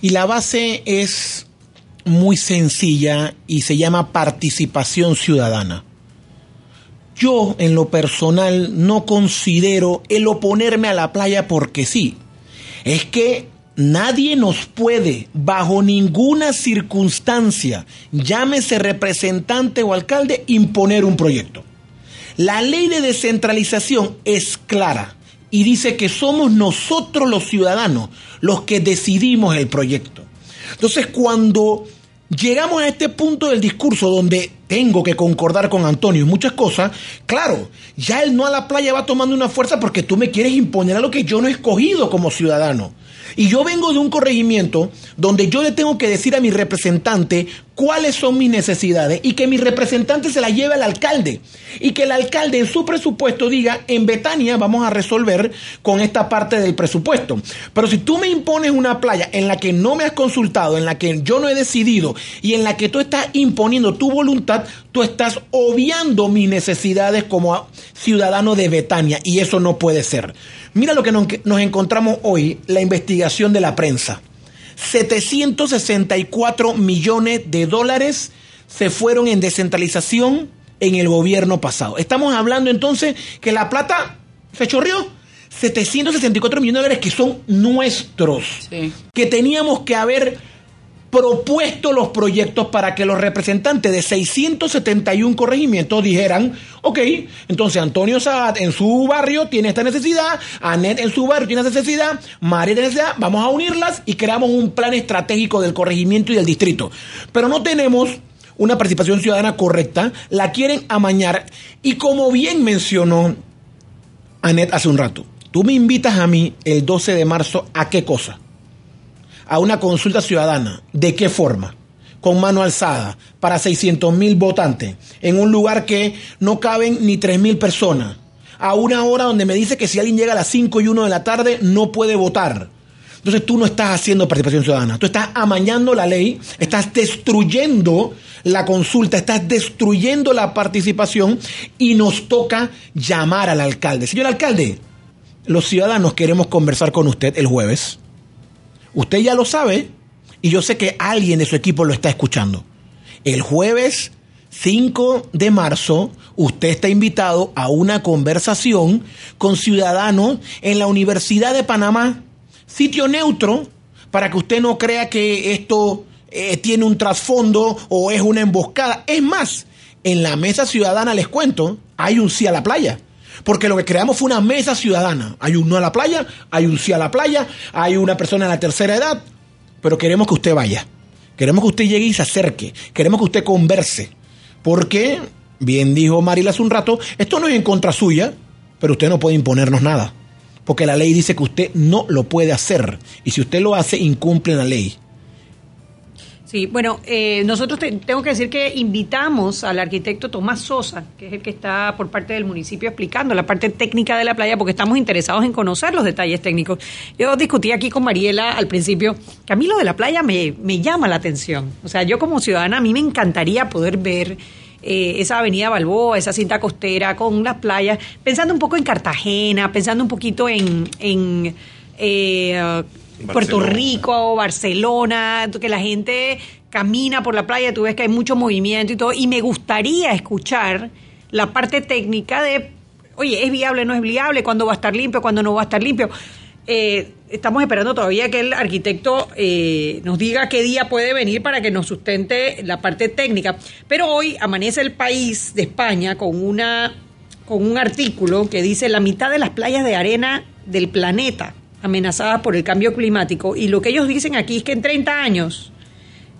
Y la base es muy sencilla y se llama participación ciudadana. Yo, en lo personal, no considero el oponerme a la playa porque sí. Es que nadie nos puede, bajo ninguna circunstancia, llámese representante o alcalde, imponer un proyecto. La ley de descentralización es clara y dice que somos nosotros los ciudadanos los que decidimos el proyecto. Entonces, cuando llegamos a este punto del discurso donde tengo que concordar con Antonio en muchas cosas, claro, ya el no a la playa va tomando una fuerza porque tú me quieres imponer a lo que yo no he escogido como ciudadano. Y yo vengo de un corregimiento donde yo le tengo que decir a mi representante cuáles son mis necesidades y que mi representante se las lleve al alcalde. Y que el alcalde en su presupuesto diga, en Betania vamos a resolver con esta parte del presupuesto. Pero si tú me impones una playa en la que no me has consultado, en la que yo no he decidido y en la que tú estás imponiendo tu voluntad, tú estás obviando mis necesidades como ciudadano de Betania y eso no puede ser. Mira lo que nos, encontramos hoy, la investigación de la prensa. 764 millones de dólares se fueron en descentralización en el gobierno pasado. Estamos hablando entonces que la plata se chorreó. 764 millones de dólares que son nuestros. Que teníamos que haber propuesto los proyectos para que los representantes de 671 corregimientos dijeran, ok, entonces Antonio Saad en su barrio tiene esta necesidad, Anet en su barrio tiene esta necesidad, María tiene necesidad, vamos a unirlas y creamos un plan estratégico del corregimiento y del distrito. Pero no tenemos una participación ciudadana correcta, la quieren amañar y como bien mencionó Anet hace un rato, tú me invitas a mí el 12 de marzo a qué cosa? A una consulta ciudadana. ¿De qué forma? Con mano alzada, para 600 mil votantes, en un lugar que no caben ni 3 mil personas, a una hora donde me dice que si alguien llega a las 5 y 1 de la tarde no puede votar. Entonces tú no estás haciendo participación ciudadana, tú estás amañando la ley, estás destruyendo la consulta, estás destruyendo la participación y nos toca llamar al alcalde. Señor alcalde, los ciudadanos queremos conversar con usted el jueves. Usted ya lo sabe y yo sé que alguien de su equipo lo está escuchando. El jueves 5 de marzo usted está invitado a una conversación con ciudadanos en la Universidad de Panamá, sitio neutro, para que usted no crea que esto eh, tiene un trasfondo o es una emboscada. Es más, en la mesa ciudadana les cuento, hay un sí a la playa. Porque lo que creamos fue una mesa ciudadana. Hay un no a la playa, hay un sí a la playa, hay una persona de la tercera edad, pero queremos que usted vaya. Queremos que usted llegue y se acerque. Queremos que usted converse. Porque, bien dijo Marila hace un rato, esto no es en contra suya, pero usted no puede imponernos nada. Porque la ley dice que usted no lo puede hacer. Y si usted lo hace, incumple la ley. Sí, bueno, eh, nosotros te- tengo que decir que invitamos al arquitecto Tomás Sosa, que es el que está por parte del municipio explicando la parte técnica de la playa, porque estamos interesados en conocer los detalles técnicos. Yo discutí aquí con Mariela al principio que a mí lo de la playa me, me llama la atención. O sea, yo como ciudadana, a mí me encantaría poder ver eh, esa avenida Balboa, esa cinta costera con las playas, pensando un poco en Cartagena, pensando un poquito en... en eh, Puerto. Rico, Barcelona, que la gente camina por la playa, tú ves que hay mucho movimiento y todo, y me gustaría escuchar la parte técnica de, oye, ¿es viable, no es viable? ¿Cuándo va a estar limpio? ¿Cuándo no va a estar limpio? Eh, estamos esperando todavía que el arquitecto eh, nos diga qué día puede venir para que nos sustente la parte técnica. Pero hoy amanece el país de España con una con un artículo que dice la mitad de las playas de arena del planeta amenazadas por el cambio climático. Y lo que ellos dicen aquí es que en 30 años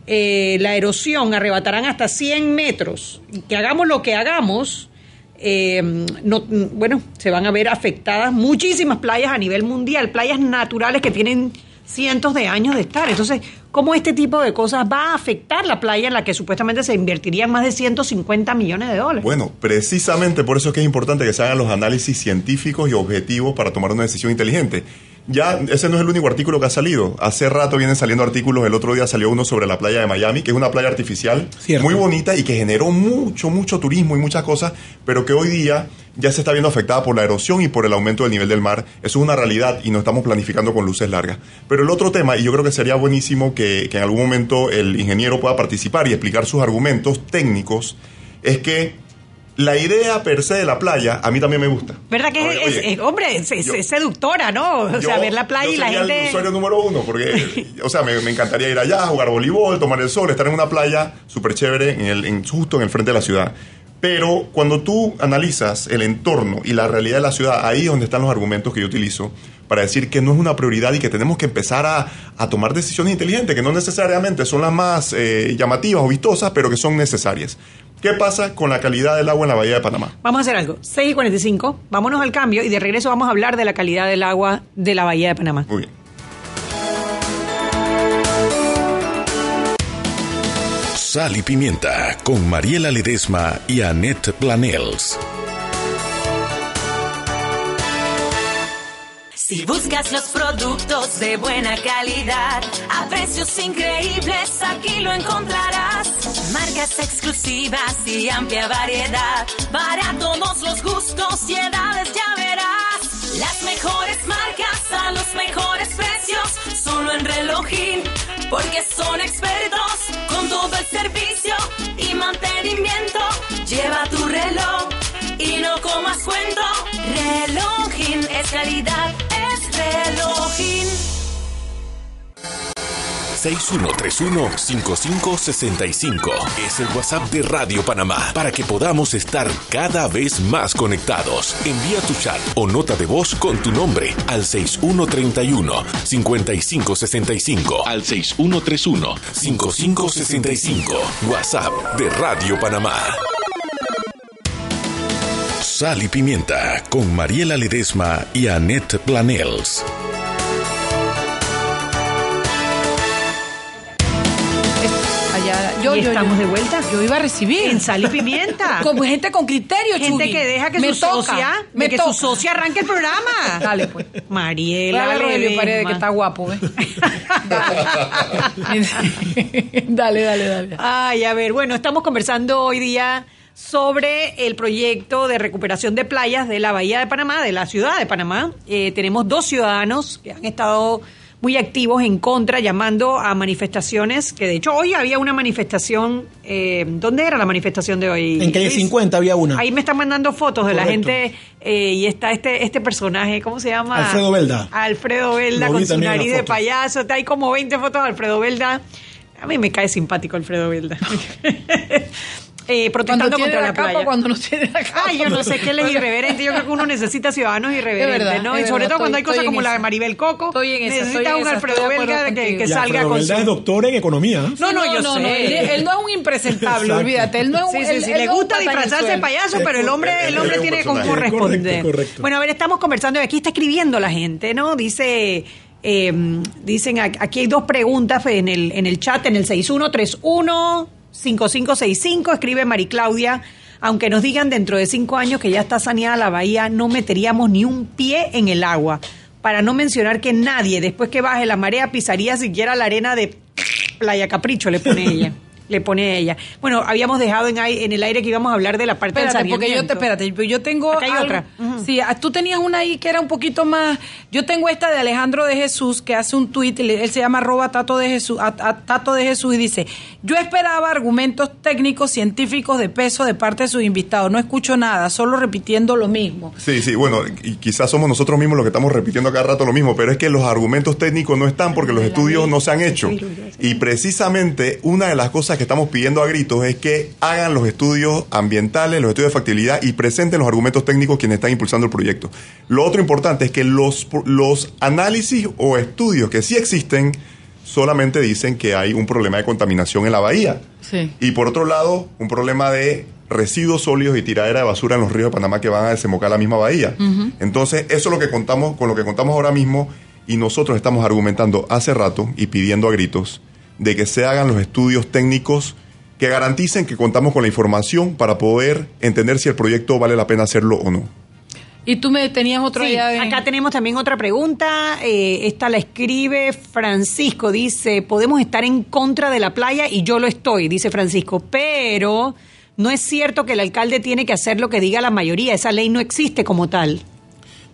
eh, la erosión arrebatarán hasta 100 metros. Y que hagamos lo que hagamos, eh, no, bueno, se van a ver afectadas muchísimas playas a nivel mundial, playas naturales que tienen cientos de años de estar. Entonces, ¿cómo este tipo de cosas va a afectar la playa en la que supuestamente se invertirían más de 150 millones de dólares? Bueno, precisamente por eso es que es importante que se hagan los análisis científicos y objetivos para tomar una decisión inteligente. Ya ese no es el único artículo que ha salido. Hace rato vienen saliendo artículos. El otro día salió uno sobre la playa de Miami, que es una playa artificial muy bonita y que generó mucho, mucho turismo y muchas cosas, pero que hoy día ya se está viendo afectada por la erosión y por el aumento del nivel del mar. Eso es una realidad y no estamos planificando con luces largas. Pero el otro tema, y yo creo que sería buenísimo que, que en algún momento el ingeniero pueda participar y explicar sus argumentos técnicos, es que la idea per se de la playa a mí también me gusta. ¿Verdad que Oye, es, oye, es- hombre, es, es- yo- es seductora, ¿no? O sea, ver la playa yo y la gente... el usuario número uno, porque, o sea, me, me encantaría ir allá, jugar voleibol, tomar el sol, estar en una playa súper chévere, en el, en- justo en el frente de la ciudad. Pero cuando tú analizas el entorno y la realidad de la ciudad, ahí es donde están los argumentos que yo utilizo para decir que no es una prioridad y que tenemos que empezar a, a tomar decisiones inteligentes, que no necesariamente son las más eh, llamativas o vistosas, pero que son necesarias. ¿Qué pasa con la calidad del agua en la Bahía de Panamá? Vamos a hacer algo. 6 y 45, vámonos al cambio y de regreso vamos a hablar de la calidad del agua de la Bahía de Panamá. Muy bien. Sal y Pimienta con Mariela Ledesma y Annette Planels. Si buscas los productos de buena calidad a precios increíbles, aquí lo encontrarás. Marcas exclusivas y amplia variedad para todos los gustos y edades ya verás. Las mejores marcas a los mejores precios, solo en relojín, porque son expertos con todo el servicio y mantenimiento. Lleva tu reloj y no comas cuento. Relojín es calidad, relojín. 6131-5565 es el WhatsApp de Radio Panamá para que podamos estar cada vez más conectados. Envía tu chat o nota de voz con tu nombre al 6131-5565 al 6131-5565 WhatsApp de Radio Panamá. Sal y Pimienta con Mariela Ledesma y Annette Planels. Allá, yo, Y yo- estamos yo- de vuelta. Yo iba a recibir. En sal y pimienta. Como gente con criterio, Gente que deja que Me su toca, socia, me que toca. su socia arranque el programa. Dale, pues. Mariela. Ver Rogelio Ledesma. Paredes, que está guapo, ¿ves? dale, dale, dale. Ay, a ver, bueno, estamos conversando hoy día sobre el proyecto de recuperación de playas de la Bahía de Panamá, de la ciudad de Panamá. Eh, tenemos dos ciudadanos que han estado muy activos en contra, llamando a manifestaciones, que de hecho hoy había una manifestación, eh, ¿dónde era la manifestación de hoy? En calle Luis? 50 había una. Ahí me están mandando fotos de la gente eh, y está este este personaje, ¿cómo se llama? Alfredo Belda. Alfredo vi con su nariz de payaso. Hay como 20 fotos de Alfredo Belda. A mí me cae simpático Alfredo Belda. Eh, protestando contra la la, capa, playa. cuando no tiene la capa. Ay, yo no sé qué él es irreverente. Yo creo que uno necesita ciudadanos irreverentes, verdad, ¿no? y sobre verdad, todo cuando hay cosas como la de. Maribel Coco. Estoy en esa, necesita estoy en un esa, Alfredo Belga que, salga Alfredo con Belda su... es doctor en economía. No, no, yo no, sé. no, él, él no es un impresentable, olvídate. Él no es un. Sí, sí, él- sí, él le gusta disfrazarse de payaso, pero el hombre, el hombre tiene cómo personaje. responder. Correcto, correcto. Bueno, a ver, estamos conversando y aquí está escribiendo la gente, ¿no? Dice, eh, dicen, aquí hay dos preguntas en el, en el chat, en el 6131-5565, escribe Mari Claudia. Aunque nos digan dentro de cinco años que ya está saneada la bahía, no meteríamos ni un pie en el agua. Para no mencionar que nadie, después que baje la marea, pisaría siquiera la arena de Playa Capricho, le pone ella. Le pone ella. Bueno, habíamos dejado en, en el aire que íbamos a hablar de la parte Espérate, del porque yo te, espérate, yo tengo Acá hay algo- otra. Sí, ah, tú tenías una ahí que era un poquito más. Yo tengo esta de Alejandro de Jesús que hace un tuit, y le- él se llama arroba Tato de Jesús, a- a- Tato de Jesús y dice: Yo esperaba argumentos técnicos científicos de peso de parte de sus invitados. No escucho nada, solo repitiendo lo mismo. Sí, sí, bueno, y quizás somos nosotros mismos los que estamos repitiendo cada rato lo mismo, pero es que los argumentos técnicos no están porque los estudios no se han hecho. Y precisamente una de las cosas que que estamos pidiendo a gritos es que hagan los estudios ambientales, los estudios de factibilidad y presenten los argumentos técnicos quienes están impulsando el proyecto. Lo otro importante es que los, los análisis o estudios que sí existen solamente dicen que hay un problema de contaminación en la bahía. Sí. Y por otro lado, un problema de residuos sólidos y tiradera de basura en los ríos de Panamá que van a desembocar la misma bahía. Entonces, eso es lo que contamos, con lo que contamos ahora mismo, y nosotros estamos argumentando hace rato y pidiendo a gritos de que se hagan los estudios técnicos que garanticen que contamos con la información para poder entender si el proyecto vale la pena hacerlo o no. Y tú me tenías otra Sí, acá tenemos también otra pregunta. eh, esta la escribe Francisco. Dice, podemos estar en contra de la playa y yo lo estoy, dice Francisco. Pero no es cierto que el alcalde tiene que hacer lo que diga la mayoría. Esa ley no existe como tal.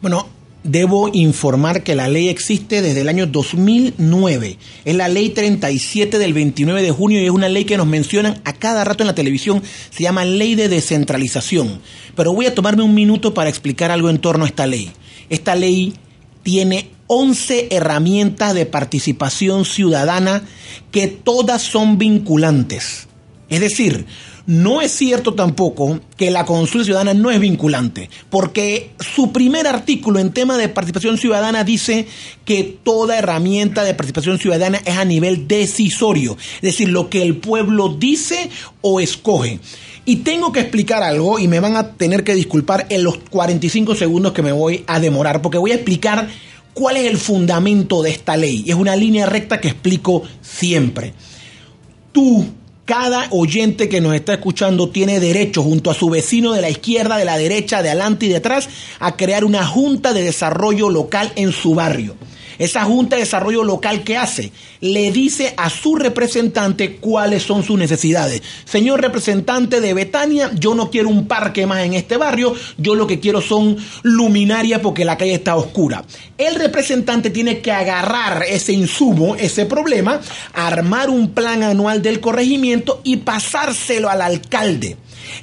Bueno, debo informar que la ley existe desde el año 2009. Es la ley 37 del 29 de junio y es una ley que nos mencionan a cada rato en la televisión. Se llama ley de descentralización. Pero voy a tomarme un minuto para explicar algo en torno a esta ley. Esta ley tiene 11 herramientas de participación ciudadana que todas son vinculantes. Es decir, no es cierto tampoco que la consulta ciudadana no es vinculante, porque su primer artículo en tema de participación ciudadana dice que toda herramienta de participación ciudadana es a nivel decisorio, es decir, lo que el pueblo dice o escoge. Y tengo que explicar algo y me van a tener que disculpar en los 45 segundos que me voy a demorar, porque voy a explicar cuál es el fundamento de esta ley. Es una línea recta que explico siempre. Tú, cada oyente que nos está escuchando tiene derecho junto a su vecino de la izquierda, de la derecha, de adelante y de atrás a crear una junta de desarrollo local en su barrio. Esa Junta de Desarrollo Local que hace, le dice a su representante cuáles son sus necesidades. Señor representante de Betania, yo no quiero un parque más en este barrio, yo lo que quiero son luminarias porque la calle está oscura. El representante tiene que agarrar ese insumo, ese problema, armar un plan anual del corregimiento y pasárselo al alcalde.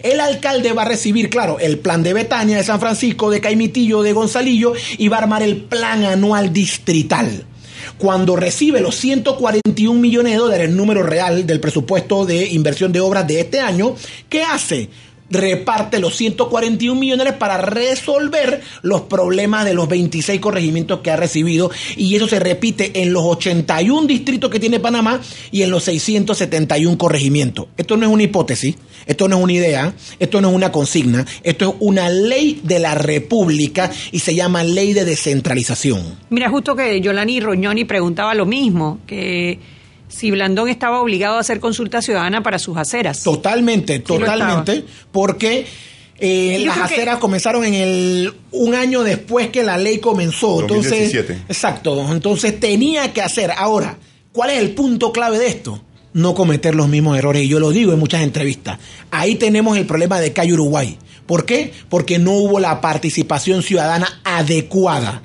El alcalde va a recibir, claro, el plan de Betania, de San Francisco, de Caimitillo, de Gonzalillo y va a armar el plan anual distrital. Cuando recibe los 141 millones de dólares, el número real del presupuesto de inversión de obras de este año, ¿qué hace? Reparte los 141 millones para resolver los problemas de los 26 corregimientos que ha recibido y eso se repite en los 81 distritos que tiene Panamá y en los 671 corregimientos. Esto no es una hipótesis, esto no es una idea, esto no es una consigna, esto es una ley de la República y se llama ley de descentralización. Mira, justo que Yolani Roñoni preguntaba lo mismo, que si Blandón estaba obligado a hacer consulta ciudadana para sus aceras. Totalmente, totalmente, porque eh, las que- aceras comenzaron en el un año después que la ley comenzó. Entonces, 2017. exacto. Entonces tenía que hacer. Ahora, ¿cuál es el punto clave de esto? No cometer los mismos errores. Y yo lo digo en muchas entrevistas. Ahí tenemos el problema de Calle Uruguay. ¿Por qué? Porque no hubo la participación ciudadana adecuada.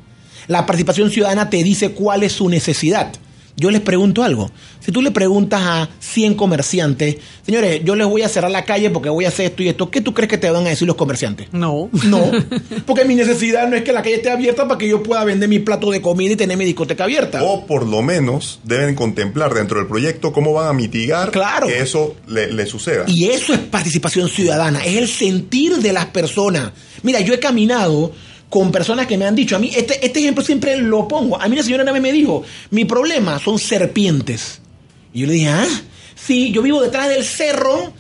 La participación ciudadana te dice cuál es su necesidad. Yo les pregunto algo. Si tú le preguntas a 100 comerciantes, señores, yo les voy a cerrar la calle porque voy a hacer esto y esto, ¿qué tú crees que te van a decir los comerciantes? No. No, porque mi necesidad no es que la calle esté abierta para que yo pueda vender mi plato de comida y tener mi discoteca abierta. O por lo menos deben contemplar dentro del proyecto cómo van a mitigar Claro. que eso le, le suceda. Y eso es participación ciudadana, es el sentir de las personas. Mira, yo he caminado con personas que me han dicho, a mí, este, este ejemplo siempre lo pongo. A mí una señora una vez me dijo, mi problema son serpientes. Y yo le dije, ah, sí, yo vivo detrás del cerro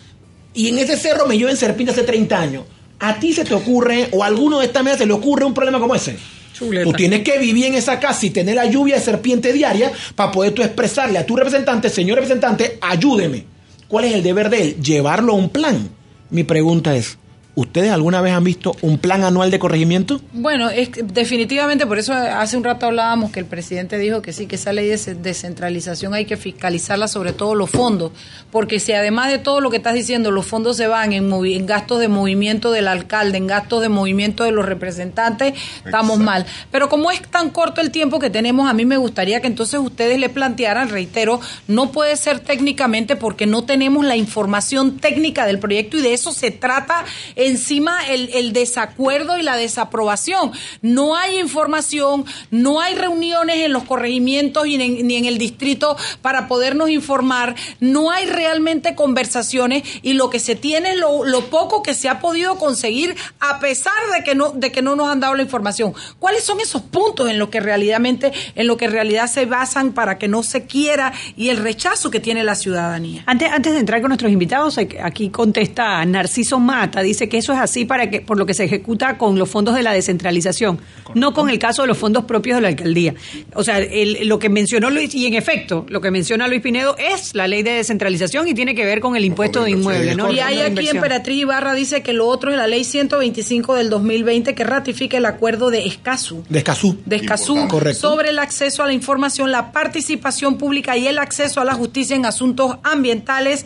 y en ese cerro me llueven serpientes hace 30 años. ¿A ti se te ocurre, o a alguno de esta mesa se le ocurre un problema como ese? Tú tienes que vivir en esa casa y tener la lluvia de serpiente diaria para poder tú expresarle a tu representante, señor representante, ayúdeme. ¿Cuál es el deber de él? Llevarlo a un plan. Mi pregunta es, ¿ustedes alguna vez han visto un plan anual de corregimiento? Bueno, es definitivamente, por eso hace un rato hablábamos que el presidente dijo que sí, que esa ley de ce- descentralización hay que fiscalizarla, sobre todo los fondos, porque si además de todo lo que estás diciendo, los fondos se van en, movi- en gastos de movimiento del alcalde, en gastos de movimiento de los representantes, estamos mal. Pero como es tan corto el tiempo que tenemos, a mí me gustaría que entonces ustedes le plantearan, reitero, no puede ser técnicamente porque no tenemos la información técnica del proyecto y de eso se trata en encima el, desacuerdo y la desaprobación. No hay información, no hay reuniones en los corregimientos y ni en el distrito para podernos informar, no hay realmente conversaciones y lo que se tiene lo, lo poco que se ha podido conseguir a pesar de que no de que no nos han dado la información. ¿Cuáles son esos puntos en lo que realmente en lo que realidad se basan para que no se quiera y el rechazo que tiene la ciudadanía? Antes, antes de entrar con nuestros invitados, aquí contesta Narciso Mata, dice que eso es así para que por lo que se ejecuta con los fondos de la descentralización, no con el caso de los fondos propios de la alcaldía. O sea, el- lo que mencionó Luis, y en efecto, lo que menciona Luis Pinedo es la ley de descentralización y tiene que ver con el impuesto de inmuebles, ¿no? Y hay aquí. Emperatriz Ibarra dice que lo otro es la ley 125 del 2020 que ratifica el acuerdo de Escazú. De Escazú. de Escazú Correcto. sobre el acceso a la información, la participación pública y el acceso a la justicia en asuntos ambientales.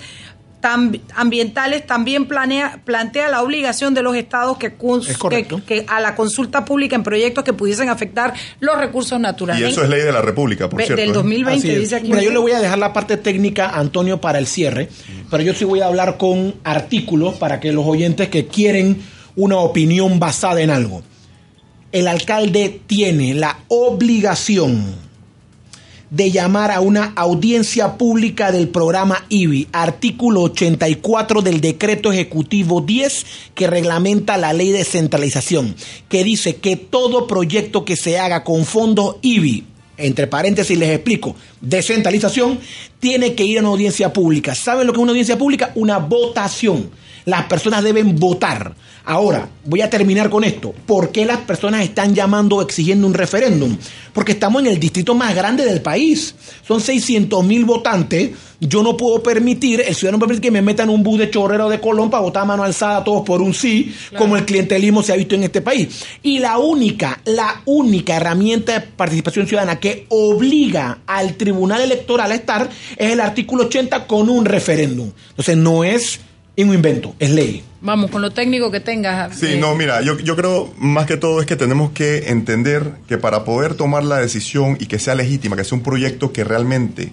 Tam- ambientales también planea, plantea la obligación de los estados que, cons- Es correcto. que- que a la consulta pública en proyectos que pudiesen afectar los recursos naturales. Y eso es ley de la República, por cierto. del ¿eh? 2020 Así es. dice aquí. Mira, yo le voy a dejar la parte técnica a Antonio para el cierre, pero yo sí voy a hablar con artículos para que los oyentes que quieren una opinión basada en algo. El alcalde tiene la obligación de llamar a una audiencia pública del programa IBI, artículo 84 del decreto ejecutivo 10 que reglamenta la ley de centralización, que dice que todo proyecto que se haga con fondos IBI, entre paréntesis les explico, descentralización, tiene que ir a una audiencia pública. ¿Saben lo que es una audiencia pública? Una votación. Las personas deben votar. Ahora, voy a terminar con esto. ¿Por qué las personas están llamando o exigiendo un referéndum? Porque estamos en el distrito más grande del país. Son 600 mil votantes. Yo no puedo permitir, el ciudadano no puede permitir que me metan un bus de chorrero de Colón para votar a mano alzada todos por un sí, como el clientelismo se ha visto en este país. Y la única, la única herramienta de participación ciudadana que obliga al Tribunal Electoral a estar es el artículo 80 con un referéndum. Entonces no es un invento, es ley. Vamos, con lo técnico que tengas. Sí, eh, no, mira, yo, yo creo más que todo es que tenemos que entender que para poder tomar la decisión y que sea legítima, que sea un proyecto que realmente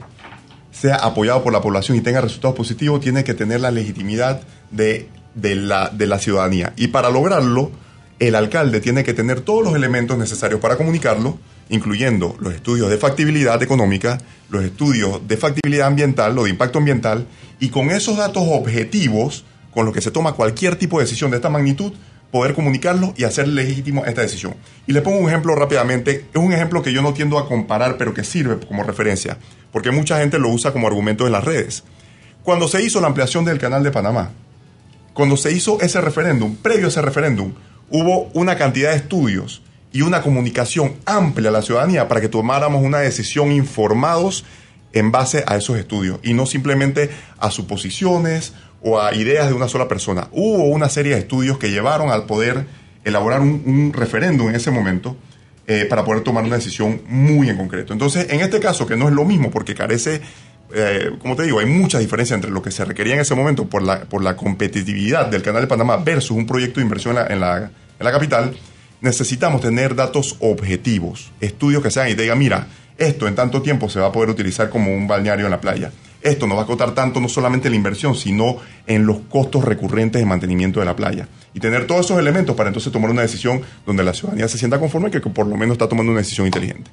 sea apoyado por la población y tenga resultados positivos, tiene que tener la legitimidad de, de la, de la ciudadanía. Y para lograrlo, el alcalde tiene que tener todos los elementos necesarios para comunicarlo, incluyendo los estudios de factibilidad económica, los estudios de factibilidad ambiental, lo de impacto ambiental, y con esos datos objetivos, con los que se toma cualquier tipo de decisión de esta magnitud, poder comunicarlo y hacer legítimo esta decisión. Y le pongo un ejemplo rápidamente, es un ejemplo que yo no tiendo a comparar, pero que sirve como referencia, porque mucha gente lo usa como argumento en las redes. Cuando se hizo la ampliación del canal de Panamá, cuando se hizo ese referéndum, previo a ese referéndum, hubo una cantidad de estudios y una comunicación amplia a la ciudadanía para que tomáramos una decisión informados en base a esos estudios y no simplemente a suposiciones o a ideas de una sola persona. Hubo una serie de estudios que llevaron al poder elaborar un, referéndum en ese momento eh, para poder tomar una decisión muy en concreto. Entonces, en este caso, que no es lo mismo porque carece, eh, como te digo, hay mucha diferencia entre lo que se requería en ese momento por la, por la competitividad del Canal de Panamá versus un proyecto de inversión en la, en la, en la capital, necesitamos tener datos objetivos, estudios que sean y te digan, mira, esto en tanto tiempo se va a poder utilizar como un balneario en la playa. Esto nos va a costar tanto no solamente en la inversión, sino en los costos recurrentes de mantenimiento de la playa. Y tener todos esos elementos para entonces tomar una decisión donde la ciudadanía se sienta conforme que por lo menos está tomando una decisión inteligente.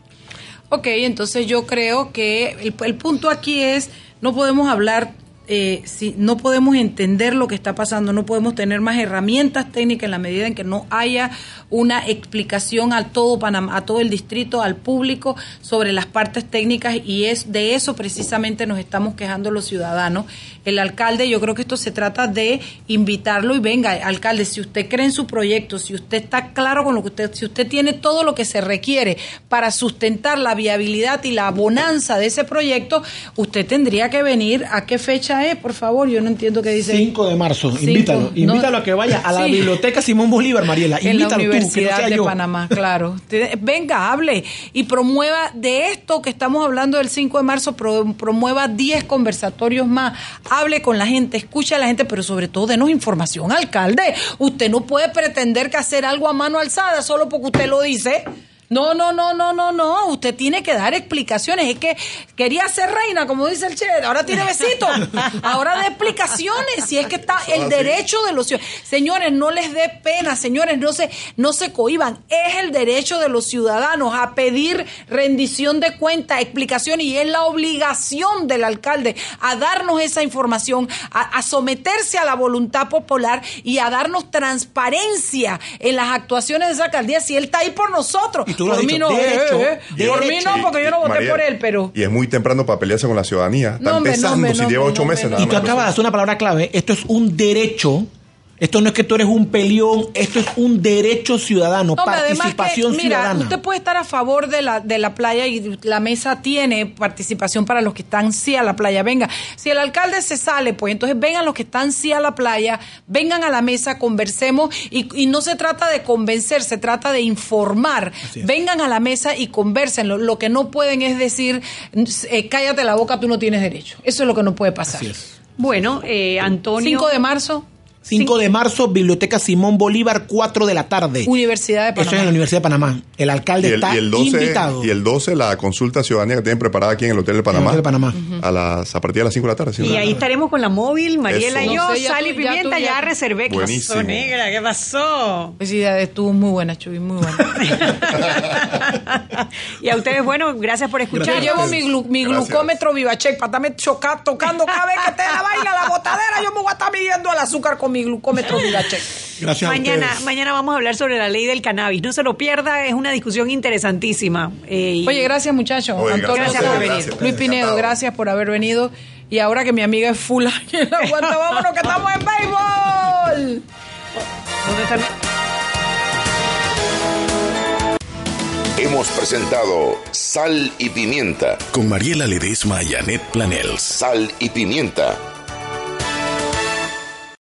Ok, entonces yo creo que el punto aquí es, no podemos hablar, eh, si no podemos entender lo que está pasando, no podemos tener más herramientas técnicas en la medida en que no haya una explicación a todo Panamá, a todo el distrito, al público sobre las partes técnicas y es de eso precisamente nos estamos quejando los ciudadanos. El alcalde, yo creo que esto se trata de invitarlo y venga, alcalde, si usted cree en su proyecto, si usted está claro con lo que usted, si usted tiene todo lo que se requiere para sustentar la viabilidad y la bonanza de ese proyecto, usted tendría que venir. ¿A qué fecha es, por favor? Yo no entiendo qué dice. 5 de marzo, Cinco, invítalo, no- invítalo a que vaya a la Sí. biblioteca Simón Bolívar, Mariela, en la invítalo tú, que no Universidad sea de yo. Panamá, claro. Venga, hable y promueva de esto que estamos hablando del 5 de marzo, pro- promueva 10 conversatorios más. Hable con la gente, escuche a la gente, pero sobre todo denos información, alcalde. Usted no puede pretender que hacer algo a mano alzada solo porque usted lo dice. No, no, no, no, no, no. Usted tiene que dar explicaciones. Es que quería ser reina, como dice el Che. Ahora tiene besito. Ahora da explicaciones. Si es que está el derecho de los ciudadanos. Señores, no les dé pena, señores, no se, no se cohiban. Es el derecho de los ciudadanos a pedir rendición de cuenta, explicación, y es la obligación del alcalde a darnos esa información, a, a someterse a la voluntad popular y a darnos transparencia en las actuaciones de esa alcaldía si él está ahí por nosotros. Tú lo has dicho, no, derecho, eh, eh. por mí no, porque yo no voté por él, pero... Y es muy temprano para pelearse con la ciudadanía. Está No, empezando, si no, lleva ocho no, meses nada Y tú acabas de hacer una palabra clave. Esto es un derecho. Esto no es que tú eres un peleón, esto es un derecho ciudadano, No, participación que, mira, ciudadana. usted puede estar a favor de la, de la playa y la mesa tiene participación para los que están sí a la playa. Venga, si el alcalde se sale, pues entonces vengan los que están sí a la playa, vengan a la mesa, conversemos y, y no se trata de convencer, se trata de informar. Vengan a la mesa y conversen. Lo, lo que no pueden es decir, eh, cállate la boca, tú no tienes derecho. Eso es lo que no puede pasar. Bueno, eh, Antonio. 5 de marzo, 5 de marzo, Biblioteca Simón Bolívar, 4 de la tarde. Universidad de Eso es en Panamá. la Universidad de Panamá. El alcalde Y el, está y el 12, invitado. y el 12 la consulta ciudadanía que tienen preparada aquí en el Hotel del Panamá. Hotel del Panamá. a, las, a partir de las 5 de la tarde. ¿sí? Y ahí estaremos con la móvil, Mariela Eso. y yo, No sé, sal y ya pimienta, ya, ya- reservé. ¿Qué Buenísimo. pasó, negra? ¿Qué pasó? Felicidades, estuvo muy buena, Chuy, muy buena. y a ustedes, bueno, gracias por Yo escuchar. llevo mi, glu- mi glucómetro Vivachec para estarme tocando cada vez que esté la vaina, la botadera, yo me voy a estar midiendo el azúcar con mi glucómetro Vivachec. Gracias a Mañana, vamos a hablar sobre la ley del cannabis. No se lo pierda, es una discusión interesantísima. Eh, Oye, gracias muchachos. Antonio gracias por venir. gracias. Luis Pinedo, Encantado. gracias por haber venido. Y ahora que mi amiga es full la aguanta, vámonos que estamos en béisbol. ¿Dónde están? Hemos presentado Sal y Pimienta. Con Mariela Ledesma y Annette Planels. Sal y Pimienta